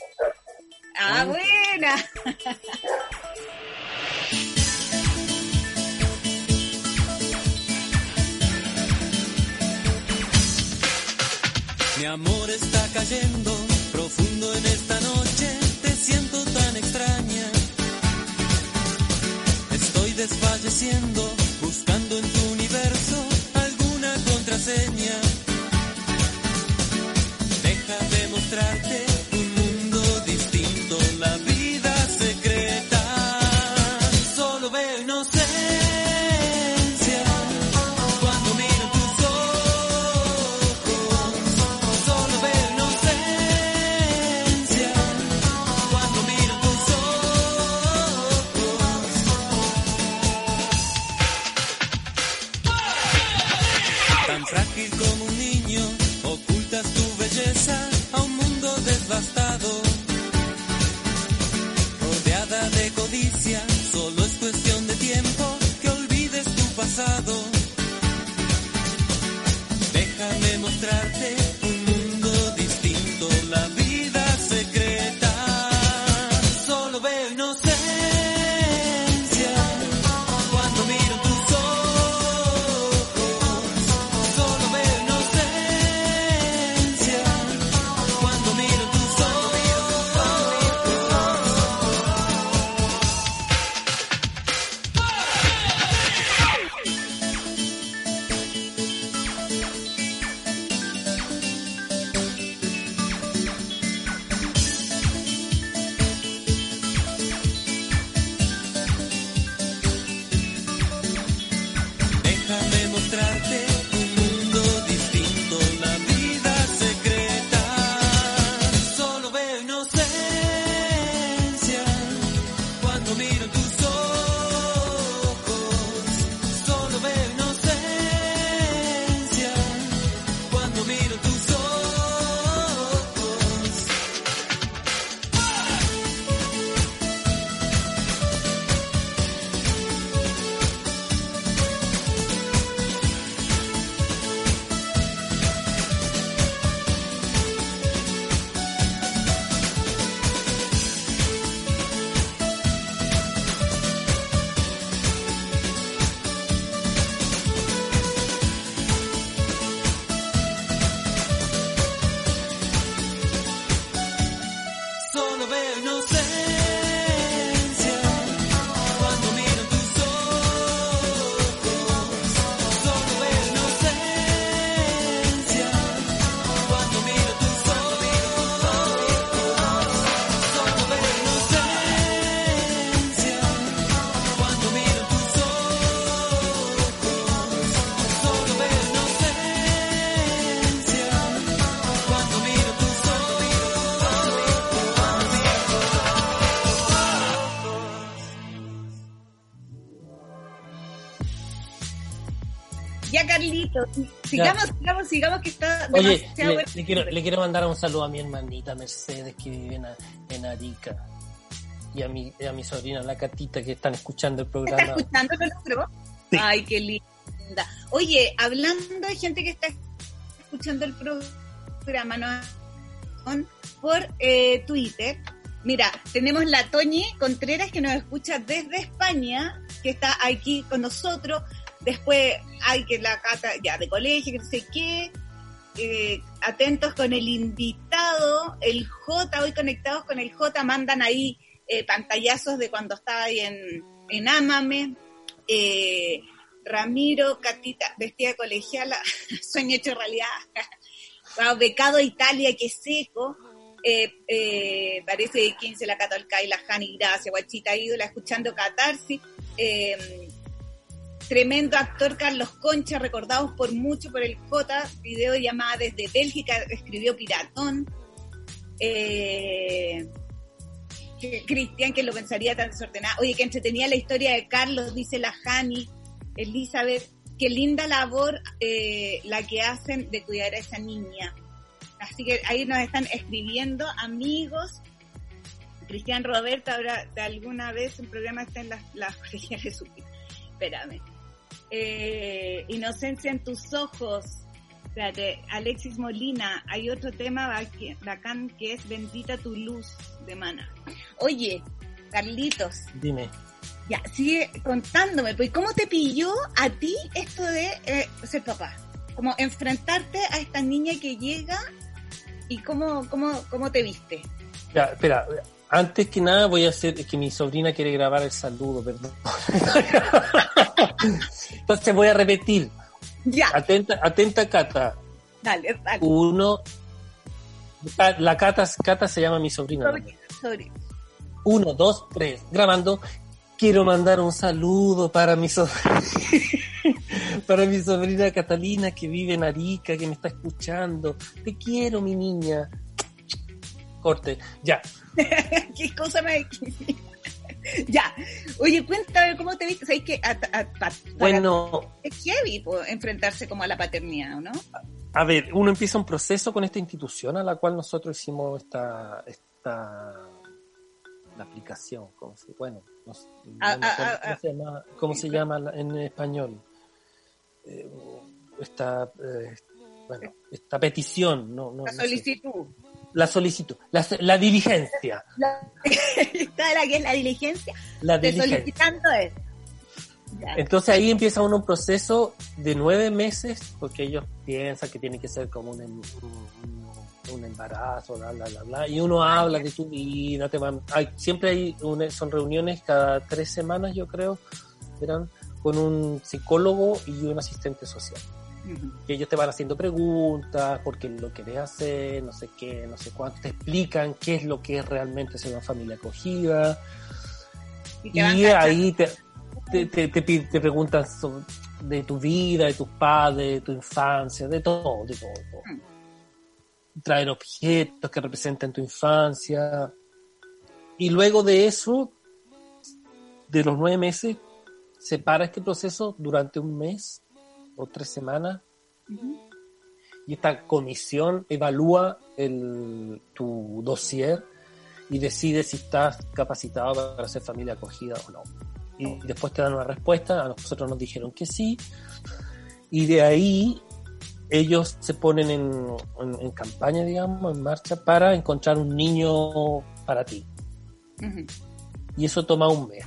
Ah, buena. Mi amor está cayendo profundo en esta noche, te siento tan extraña. Estoy desfalleciendo, buscando en tu universo alguna contraseña. encontrarte. Sigamos, sigamos, sigamos, que está Oye, demasiado le, quiero, le quiero mandar un saludo a mi hermanita Mercedes que vive en, en Arica. Y a mi, a mi sobrina, la Catita, que están escuchando el ¿Está programa. escuchando el otro? Ay, qué linda. Oye, hablando de gente que está escuchando el programa ¿no? Con- por eh, Twitter, mira, tenemos la Toñi Contreras que nos escucha desde España, que está aquí con nosotros. Después hay que la cata ya de colegio, que no sé qué. Eh, atentos con el invitado, el J, hoy conectados con el J, mandan ahí eh, pantallazos de cuando estaba ahí en, en Ámame. Eh, Ramiro, Catita, vestida colegiala, sueño hecho realidad. Wow, becado Italia, qué seco. Eh, eh, parece 15 la Catolca y la Jani, gracias, guachita ídola, escuchando Catarsis. Tremendo actor Carlos Concha, recordados por mucho por el J, video llamada desde Bélgica, escribió Piratón. Eh, Cristian, que lo pensaría tan desordenado. Oye, que entretenía la historia de Carlos, dice la Jani. Elizabeth, qué linda labor eh, la que hacen de cuidar a esa niña. Así que ahí nos están escribiendo amigos. Cristian Roberto, ahora de alguna vez un programa está en las la colegiales Supi. Espérame. Eh, Inocencia en tus ojos. Espérate, Alexis Molina, hay otro tema bacán que es Bendita tu luz de Mana. Oye, Carlitos, Dime. ya, sigue contándome, pues ¿cómo te pilló a ti esto de eh, ser papá? Como enfrentarte a esta niña que llega y cómo, cómo, cómo te viste. Ya, espera. Antes que nada voy a hacer, es que mi sobrina quiere grabar el saludo, perdón. Entonces voy a repetir. Ya, Atenta, atenta Cata. dale, dale. Uno. Ca- La Cata, Cata se llama mi sobrina. Sobre. Uno, dos, tres. Grabando. Quiero mandar un saludo para mi sobrina, para mi sobrina Catalina que vive en Arica, que me está escuchando. Te quiero, mi niña. Corte. Ya. ¿Qué cosa me... ya, oye, cuéntame cómo te viste. ¿Sabes que a- a- Bueno, es heavy po, enfrentarse como a la paternidad, ¿o ¿no? A ver, uno empieza un proceso con esta institución a la cual nosotros hicimos esta, esta la aplicación, ¿cómo se, bueno, no sé, Ah, ah, ah, cómo se llama, cómo se llama la- en español. Eh, esta, eh, bueno, esta petición, no, no, La sé. La solicitud, la, la diligencia, Está la que es la diligencia. la diligencia. solicitando eso. Ya. Entonces ahí empieza uno un proceso de nueve meses, porque ellos piensan que tiene que ser como un, un- un embarazo, bla, bla, bla, bla, y uno habla de tu vida, te van, hay, siempre hay una- son reuniones cada tres semanas, yo creo, eran con un psicólogo y un asistente social. Que ellos te van haciendo preguntas, por qué lo querés hacer, no sé qué, no sé cuánto, te explican qué es lo que es realmente ser una familia acogida, Y ahí te, te, te, te preguntan sobre- de tu vida, de tus padres, de tu infancia, de todo, de todo. de todo. Mm. Traer objetos que representen tu infancia. Y luego de eso, de los nueve meses, se para este proceso durante un mes o tres semanas Ujú. y esta comisión evalúa el, tu dossier y decide si estás capacitado para ser familia acogida o no. Y después te dan una respuesta, a nosotros nos dijeron que sí, y de ahí ellos se ponen en, en- en campaña, digamos, en marcha para encontrar un niño para ti. Ujú. Y eso toma un mes.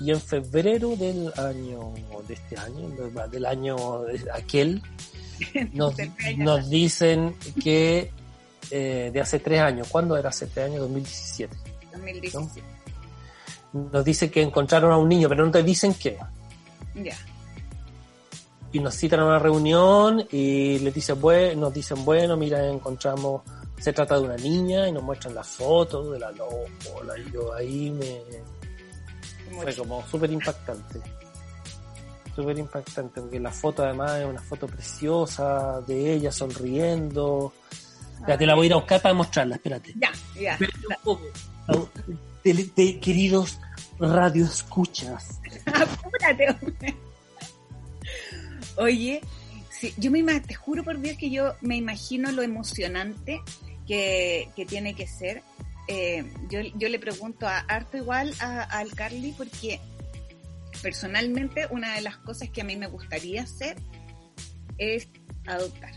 Y en febrero del año, de este año, del- año aquel, nos, dicen que eh, de hace tres años, ¿cuándo era hace tres años? 2017. 2017. Nos dicen que encontraron a un niño, pero no te dicen qué. Ya. Y nos citan a una reunión y les dicen, bueno, nos dicen, bueno, mira, encontramos, se trata de una niña y nos muestran la foto de la lola. Y yo ahí me, fue como súper impactante. Súper impactante, porque la foto además es una foto preciosa de ella sonriendo. Ya te la voy a ir a buscar para mostrarla, espérate. Ya, ya. De, de- queridos radioescuchas. Apúrate, hombre. Oye, sí, yo me te juro por Dios que yo me imagino lo emocionante que, que tiene que ser. Eh, yo, yo le pregunto a harto igual a, al Carly porque personalmente una de las cosas que a mí me gustaría hacer es adoptar.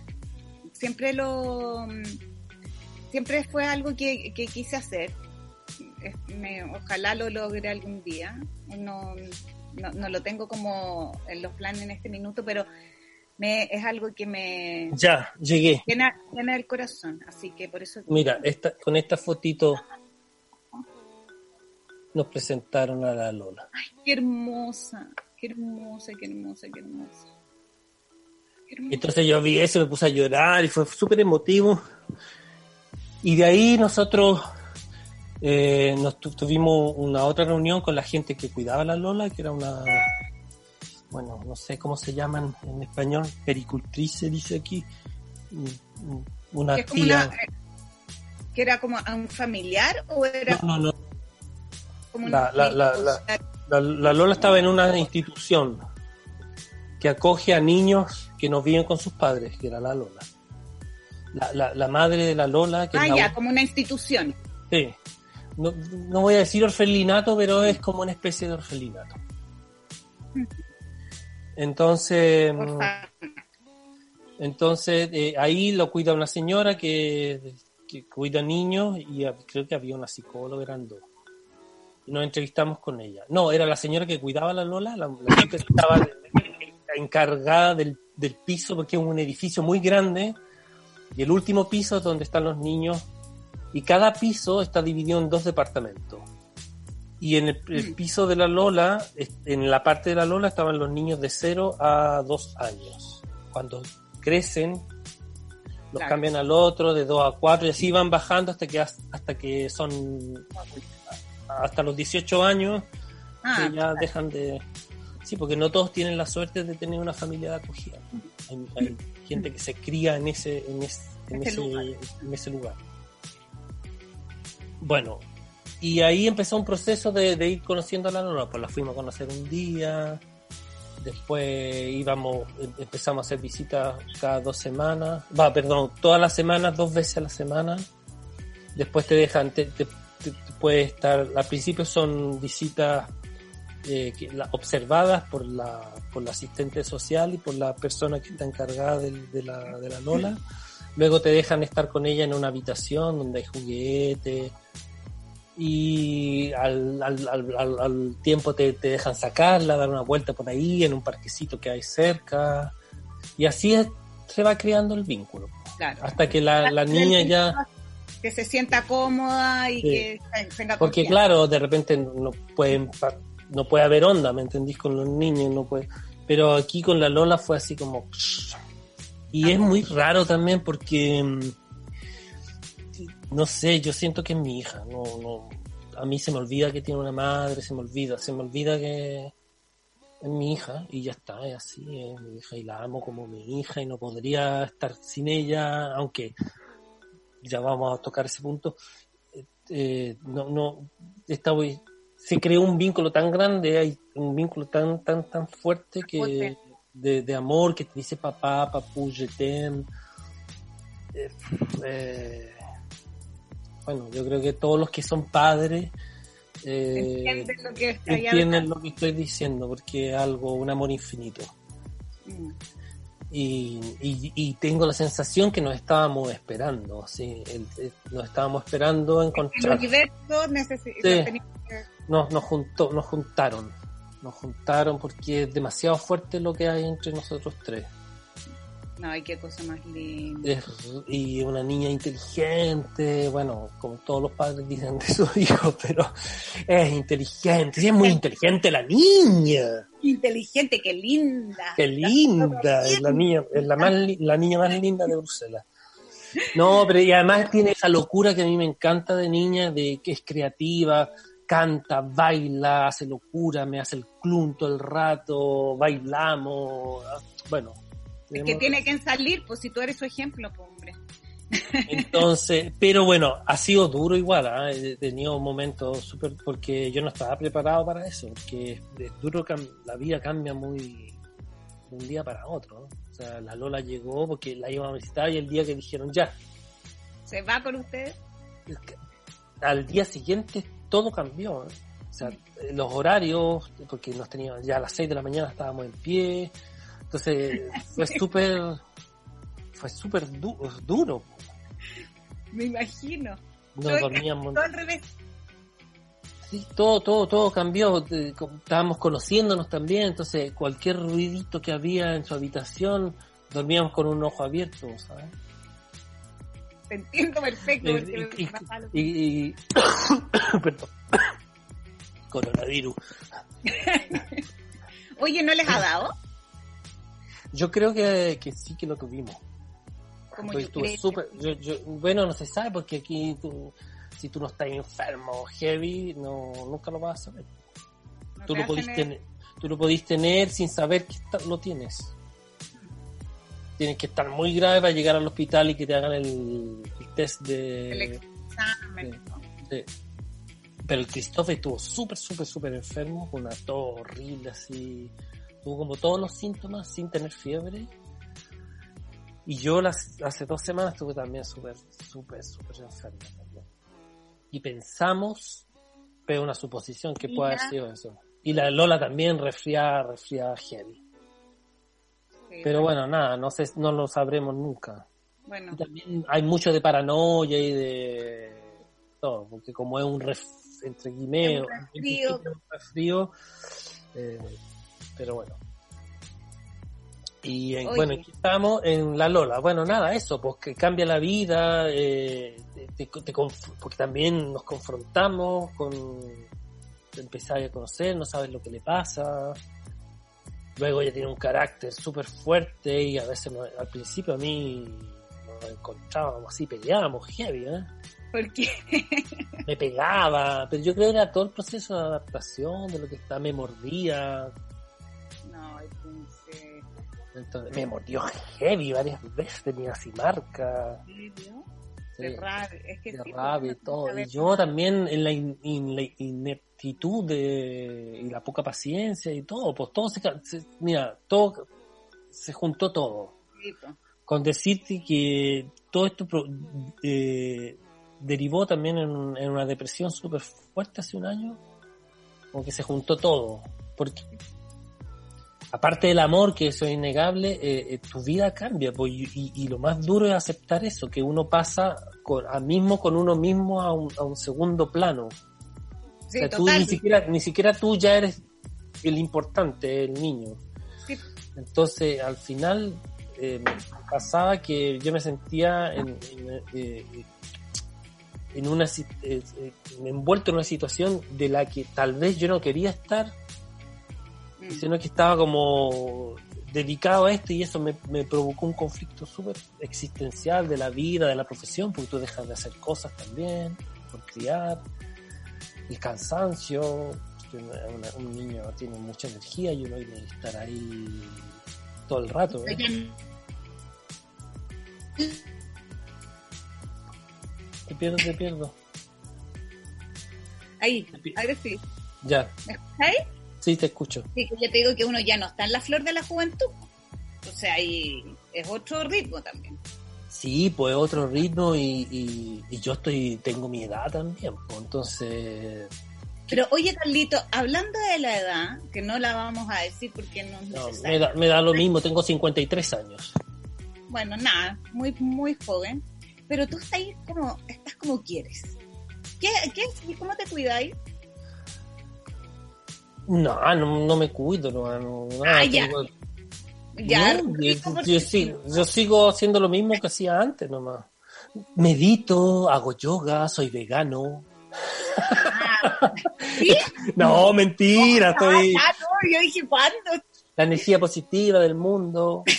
Siempre lo siempre fue algo que, que quise hacer. Ojalá lo logre algún día. No, no, no lo tengo como en los planes en este minuto, pero me, es algo que me Ya, llegué. llena, llena el corazón. Así que por eso. Mira, esta, con esta fotito nos presentaron a la Lola. Ay, qué hermosa, qué hermosa, qué hermosa, qué hermosa. Qué hermosa. Entonces yo vi eso, me puse a llorar y fue súper emotivo. Y de ahí nosotros eh, nos tu- tuvimos una otra reunión con la gente que cuidaba a la Lola, que era una, bueno, no sé cómo se llaman en español, pericultrice dice aquí, Mm, mm, una Que tía. una, eh, que era como un familiar o era No, no, no. como La- la- la- la- La, la Lola estaba en una institución que acoge a niños que no viven con sus padres, que era la Lola. La, la, la madre de la Lola, que Ah, ya, como una institución. Sí. No, no voy a decir orfelinato, pero es como una especie de orfelinato. Mm, favor. entonces eh, ahí lo cuida una señora que, que cuida niños y hab- creo que había una psicóloga, eran dos. Y nos entrevistamos con ella. No, era la señora que cuidaba a la Lola, la, que estaba encargada del, del piso, porque es un edificio muy grande, y el último piso es donde están los niños, y cada piso está dividido en dos departamentos. Y en el, el piso de la Lola, en la parte de la Lola estaban los niños de 0 a 2 años. Cuando crecen, los Claro. cambian al otro, de 2 a 4, y así van bajando hasta que, hasta que son hasta los 18 años, Ah, que ya dejan de... Sí, porque no todos tienen la suerte de tener una familia de acogida. Hay, hay gente que se cría en ese, en ese, en Ese en ese lugar. Bueno, y ahí empezó un proceso de, de ir conociendo a la Lola. Pues la fuimos a conocer un día, después íbamos, em- empezamos a hacer visitas cada dos semanas, va, perdón, todas las semanas, dos veces a la semana. Después te dejan, te, te- te- te puede estar, al principio son visitas eh, que- la- observadas por la, por la asistente social y por la persona que está encargada del- de, la, de la Lola. Luego te dejan estar con ella en una habitación donde hay juguetes y al, al, al, al- tiempo te, te dejan sacarla, dar una vuelta por ahí en un parquecito que hay cerca y así es- se va creando el vínculo claro. hasta que la, la niña ya Que se sienta cómoda y Sí. que tenga Porque confianza. claro, de repente no pueden no puede haber onda, ¿me entendís? Con los niños no puede. Pero aquí con la Lola fue así como y es muy raro también porque mm, no sé, yo siento que es mi hija, no, no, a mí se me olvida que tiene una madre, se me olvida, se me olvida que es mi hija y ya está, es así, es mi hija y la amo como mi hija y no podría estar sin ella, aunque ya vamos a tocar ese punto, eh, no, no, esta wey- se creó un vínculo tan grande, hay un vínculo tan, tan, tan fuerte que Fuerte. de, de amor que te dice papá, papu, je. Eh, eh, bueno, yo creo que todos los que son padres eh, Entienden lo que entienden lo estoy diciendo, porque es algo, un amor infinito. Mm. Y, y, y tengo la sensación que nos estábamos esperando, sí, el- el- nos estábamos esperando El encontrar. universo necesita Sí. que- Nos, nos, juntó, nos juntaron, nos juntaron porque es demasiado fuerte lo que hay entre nosotros tres. No, ay, qué cosa más linda. Es- y una niña inteligente, bueno, como todos los padres dicen de sus hijos, pero es inteligente, sí es muy inteligente la niña. Inteligente, qué linda. Qué linda, es la niña, es la más li- la niña más linda de Bruselas. No, pero y además tiene esa locura que a mí me encanta de niña, de que es creativa, canta, baila, hace locura, me hace el clun todo el rato, bailamos, bueno. Es que tiene que salir, pues si tú eres su ejemplo, pues, hombre. Entonces, pero bueno, ha sido duro igual, ¿ah? he tenido momentos súper, porque yo no estaba preparado para eso, porque es duro, la vida cambia muy de un día para otro. ¿no? O sea, la Lola llegó porque la iban a visitar y el día que dijeron ya, ¿Se va con ustedes? al día siguiente todo cambió. ¿eh? O sea, eh, los horarios, porque nos teníamos ya a las 6 de la mañana estábamos en pie, entonces fue súper, fue súper du- duro. Me imagino. No dormíamos. Todo al revés. Sí, todo, todo, todo cambió. Eh, Estábamos conociéndonos también, entonces cualquier ruidito que había en su habitación, dormíamos con un ojo abierto, ¿sabes? Te entiendo perfecto. Eh, porque y- me Y, y- perdón. Coronavirus. Oye, ¿no les ha dado? Yo creo que, que sí que lo tuvimos. Como yo súper- yo- yo- bueno, no se sabe porque aquí tú, si tú no estás enfermo, heavy, no, nunca lo vas a saber. No Tú lo, podís tener, tú lo podís tener sin saber que está- lo tienes. Tienes que estar muy grave para llegar al hospital y que te hagan el, el test de... el examen. de- Pero el Christophe estuvo súper, súper, súper enfermo, con una tos horrible así. Tuvo como todos los síntomas sin tener fiebre. Y yo las, hace dos semanas estuve también súper, súper, súper enfermo también. Y pensamos, pero una suposición que puede haber sido eso. Y la Lola también resfriada, resfriada heavy. Sí, Pero bueno, nada, no sé, no lo sabremos nunca. Bueno, Y también hay mucho de paranoia y de todo, porque como es un ref, entre resfrío. un resfrío, eh, pero bueno. Y en- Oye. bueno, aquí estamos en La Lola. Bueno, nada, eso, pues que cambia la vida, eh, te- te- porque también nos confrontamos con empezar a conocer, no sabes lo que le pasa. Luego ella tiene un carácter súper fuerte y a veces no- al principio a mí nos encontrábamos así, peleábamos heavy, ¿eh? porque Me pegaba, pero yo creo que era todo el proceso de adaptación, de lo que está, me mordía, entonces, me mordió heavy varias veces, tenía así marca, de rabia, es que de sí, rabia y todo. Y yo también en la, in- in- la ineptitud de, y la poca paciencia y todo, pues todo se, se- mira, todo se juntó todo. Con decirte que todo esto eh, derivó también en, en una depresión súper fuerte hace un año, como que se juntó todo, porque aparte del amor, que eso es innegable, eh, eh, tu vida cambia, pues, y, lo más duro es aceptar eso, que uno pasa con, a mismo con uno mismo a un, a un segundo plano. Sí, o sea, tú total. ni siquiera, ni siquiera tú ya eres el importante, el niño. Sí. Entonces, al final, eh, pasaba que yo me sentía en, en, en una envuelto en una situación de la que tal vez yo no quería estar, Mm. sino que estaba como dedicado a esto y eso me, me provocó un conflicto súper existencial de la vida, de la profesión, porque tú dejas de hacer cosas también, por criar, el cansancio, una- un niño tiene mucha energía y uno tiene que estar ahí todo el rato. ¿eh? Te pierdo, te pierdo. Ahí, ahora sí. Ya, ¿Me escucháis? Sí, te escucho. Sí, que yo te digo que uno ya no está en la flor de la juventud. O sea, ahí es otro ritmo también. Sí, pues otro ritmo y, y, y yo estoy tengo mi edad también, pues, entonces Pero oye, Carlito, hablando de la edad, que no la vamos a decir porque no es no, me, necesario. da, me da lo mismo, tengo 53 años. Bueno, nada, muy, muy joven. Pero tú estás ahí como, estás como quieres. ¿Qué, qué, y ¿Cómo te cuidáis? No, no, no me cuido, no, no, Ah, ya. Ya, No, yo, sigo, yo sigo haciendo lo mismo que hacía antes nomás. Medito, hago yoga, soy vegano. ¿Sí? No, mentira, estoy Ah, no, yo dije, ¿cuándo? la energía positiva del mundo.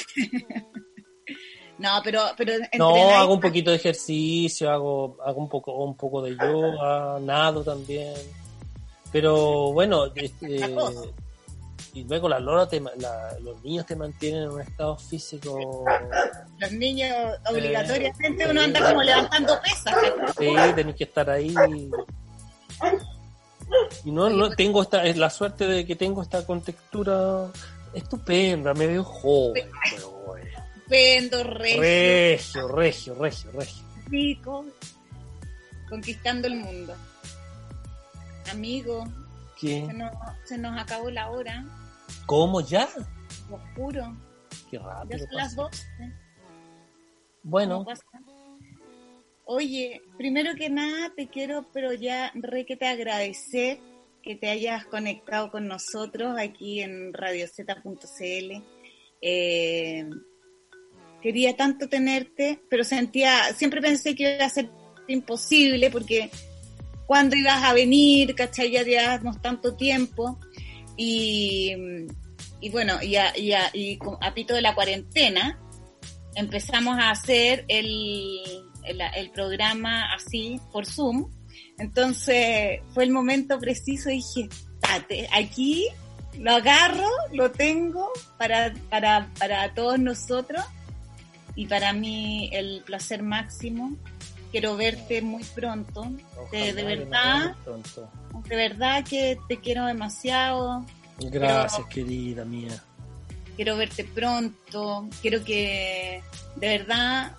No, pero, pero No, hago un poquito de ejercicio, hago, hago un poco, un poco de yoga, nado también. Pero bueno, este, y luego la lora te la- los niños te mantienen en un estado físico. Los niños obligatoriamente Sí. uno anda como levantando pesas. Sí, tenés que estar ahí. Y no, no tengo esta, es la suerte de que tengo esta contextura estupenda, me veo joven, pero bueno. Estupendo, regio, regio, regio, regio, regio. rico, conquistando el mundo. Amigo, ¿Qué? se nos, se nos acabó la hora, ¿Cómo ya? lo juro. Qué Ya rápido. son las pasa. dos. Bueno, Oye, primero que nada te quiero, pero ya re que te agradecer que te hayas conectado con nosotros aquí en radioceta.cl. Eh, quería tanto tenerte, pero sentía, siempre pensé que iba a ser imposible porque cuando ibas a venir, ¿cachai? Ya llevábamos tanto tiempo y, y bueno, y a, y a- y a pito de la cuarentena empezamos a hacer el, el, programa así por Zoom. Entonces fue el momento preciso dije, "Tate, aquí lo agarro, lo tengo para, para, para todos nosotros y para mí el placer máximo. Quiero verte muy pronto. de verdad. De verdad que te quiero demasiado. Gracias, querida mía. quiero verte pronto, quiero que de verdad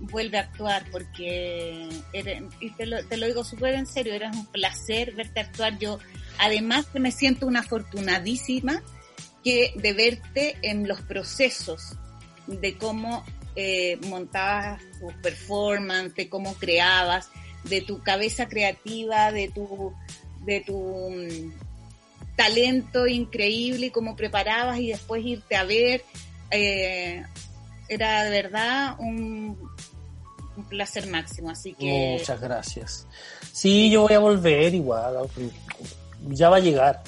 vuelve a actuar porque eres- y te lo, te lo digo súper en serio, era un placer verte actuar. Yo además que me siento una afortunadísima que de verte en los procesos de cómo eh, montabas tus performance, de cómo creabas, de tu cabeza creativa, de tu, de tu mm, talento increíble y cómo preparabas y después irte a ver. eh, era de verdad un, un placer máximo, así que Muchas gracias. Sí, yo voy a volver igual. Ya va a llegar.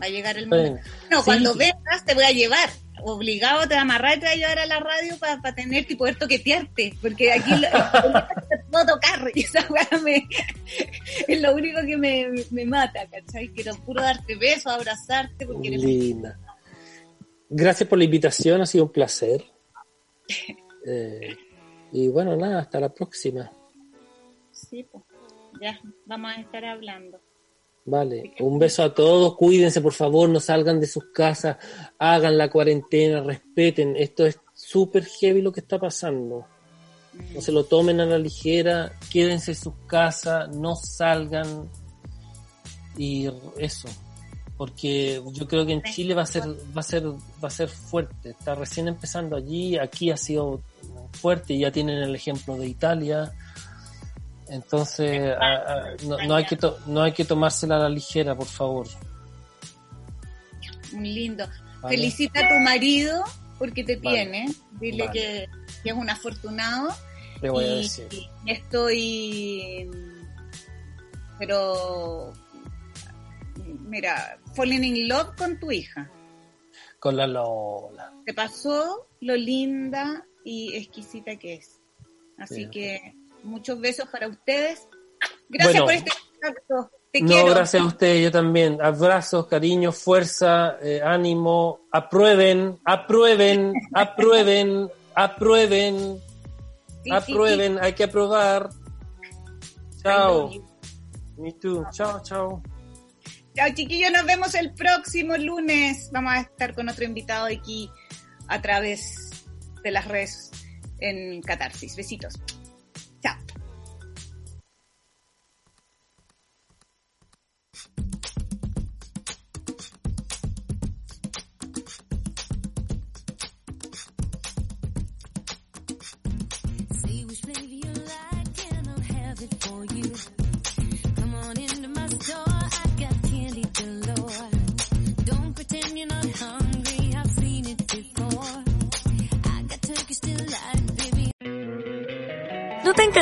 va a llegar el Bueno, momento. No, sí. cuando vengas te voy a llevar. Obligado te voy a amarrar y te voy a llevar a la radio para tenerte y poder toquetearte. Porque aquí lo, te puedo tocar y esa weá me- es lo único que me, me mata, ¿cachai? Quiero puro darte besos, abrazarte porque eres Linda. Gracias por la invitación, ha sido un placer. Eh, y bueno, nada, hasta la próxima. Sí, pues. Ya, vamos a estar hablando. Vale, un beso a todos, cuídense por favor, no salgan de sus casas, hagan la cuarentena, respeten, esto es súper heavy lo que está pasando. No se lo tomen a la ligera, quédense en sus casas, no salgan y eso, porque yo creo que en Chile va a ser va a ser va a ser fuerte, está recién empezando allí, aquí ha sido fuerte, ya tienen el ejemplo de Italia. Entonces, a- a- no, no hay que to- no hay que tomársela a la ligera, por favor. Un lindo. ¿vale? Felicita a tu marido porque te Vale. tiene. Dile Vale. que, que es un afortunado. Le voy a y, decir. y estoy. Pero. Mira, falling in love con tu hija. Con la Lola. Te pasó lo linda y exquisita que es. Así Sí. que muchos besos para ustedes. Gracias Bueno. por este contacto. Te no, quiero. gracias a ustedes, yo también. Abrazos, cariño, fuerza, eh, ánimo. Aprueben, aprueben, aprueben, aprueben, Sí, sí, aprueben. Hay que aprobar. Chao. Me too. Chao, chao. Chao chiquillos, nos vemos el próximo lunes. Vamos a estar con otro invitado aquí a través de las redes en Catarsis. Besitos.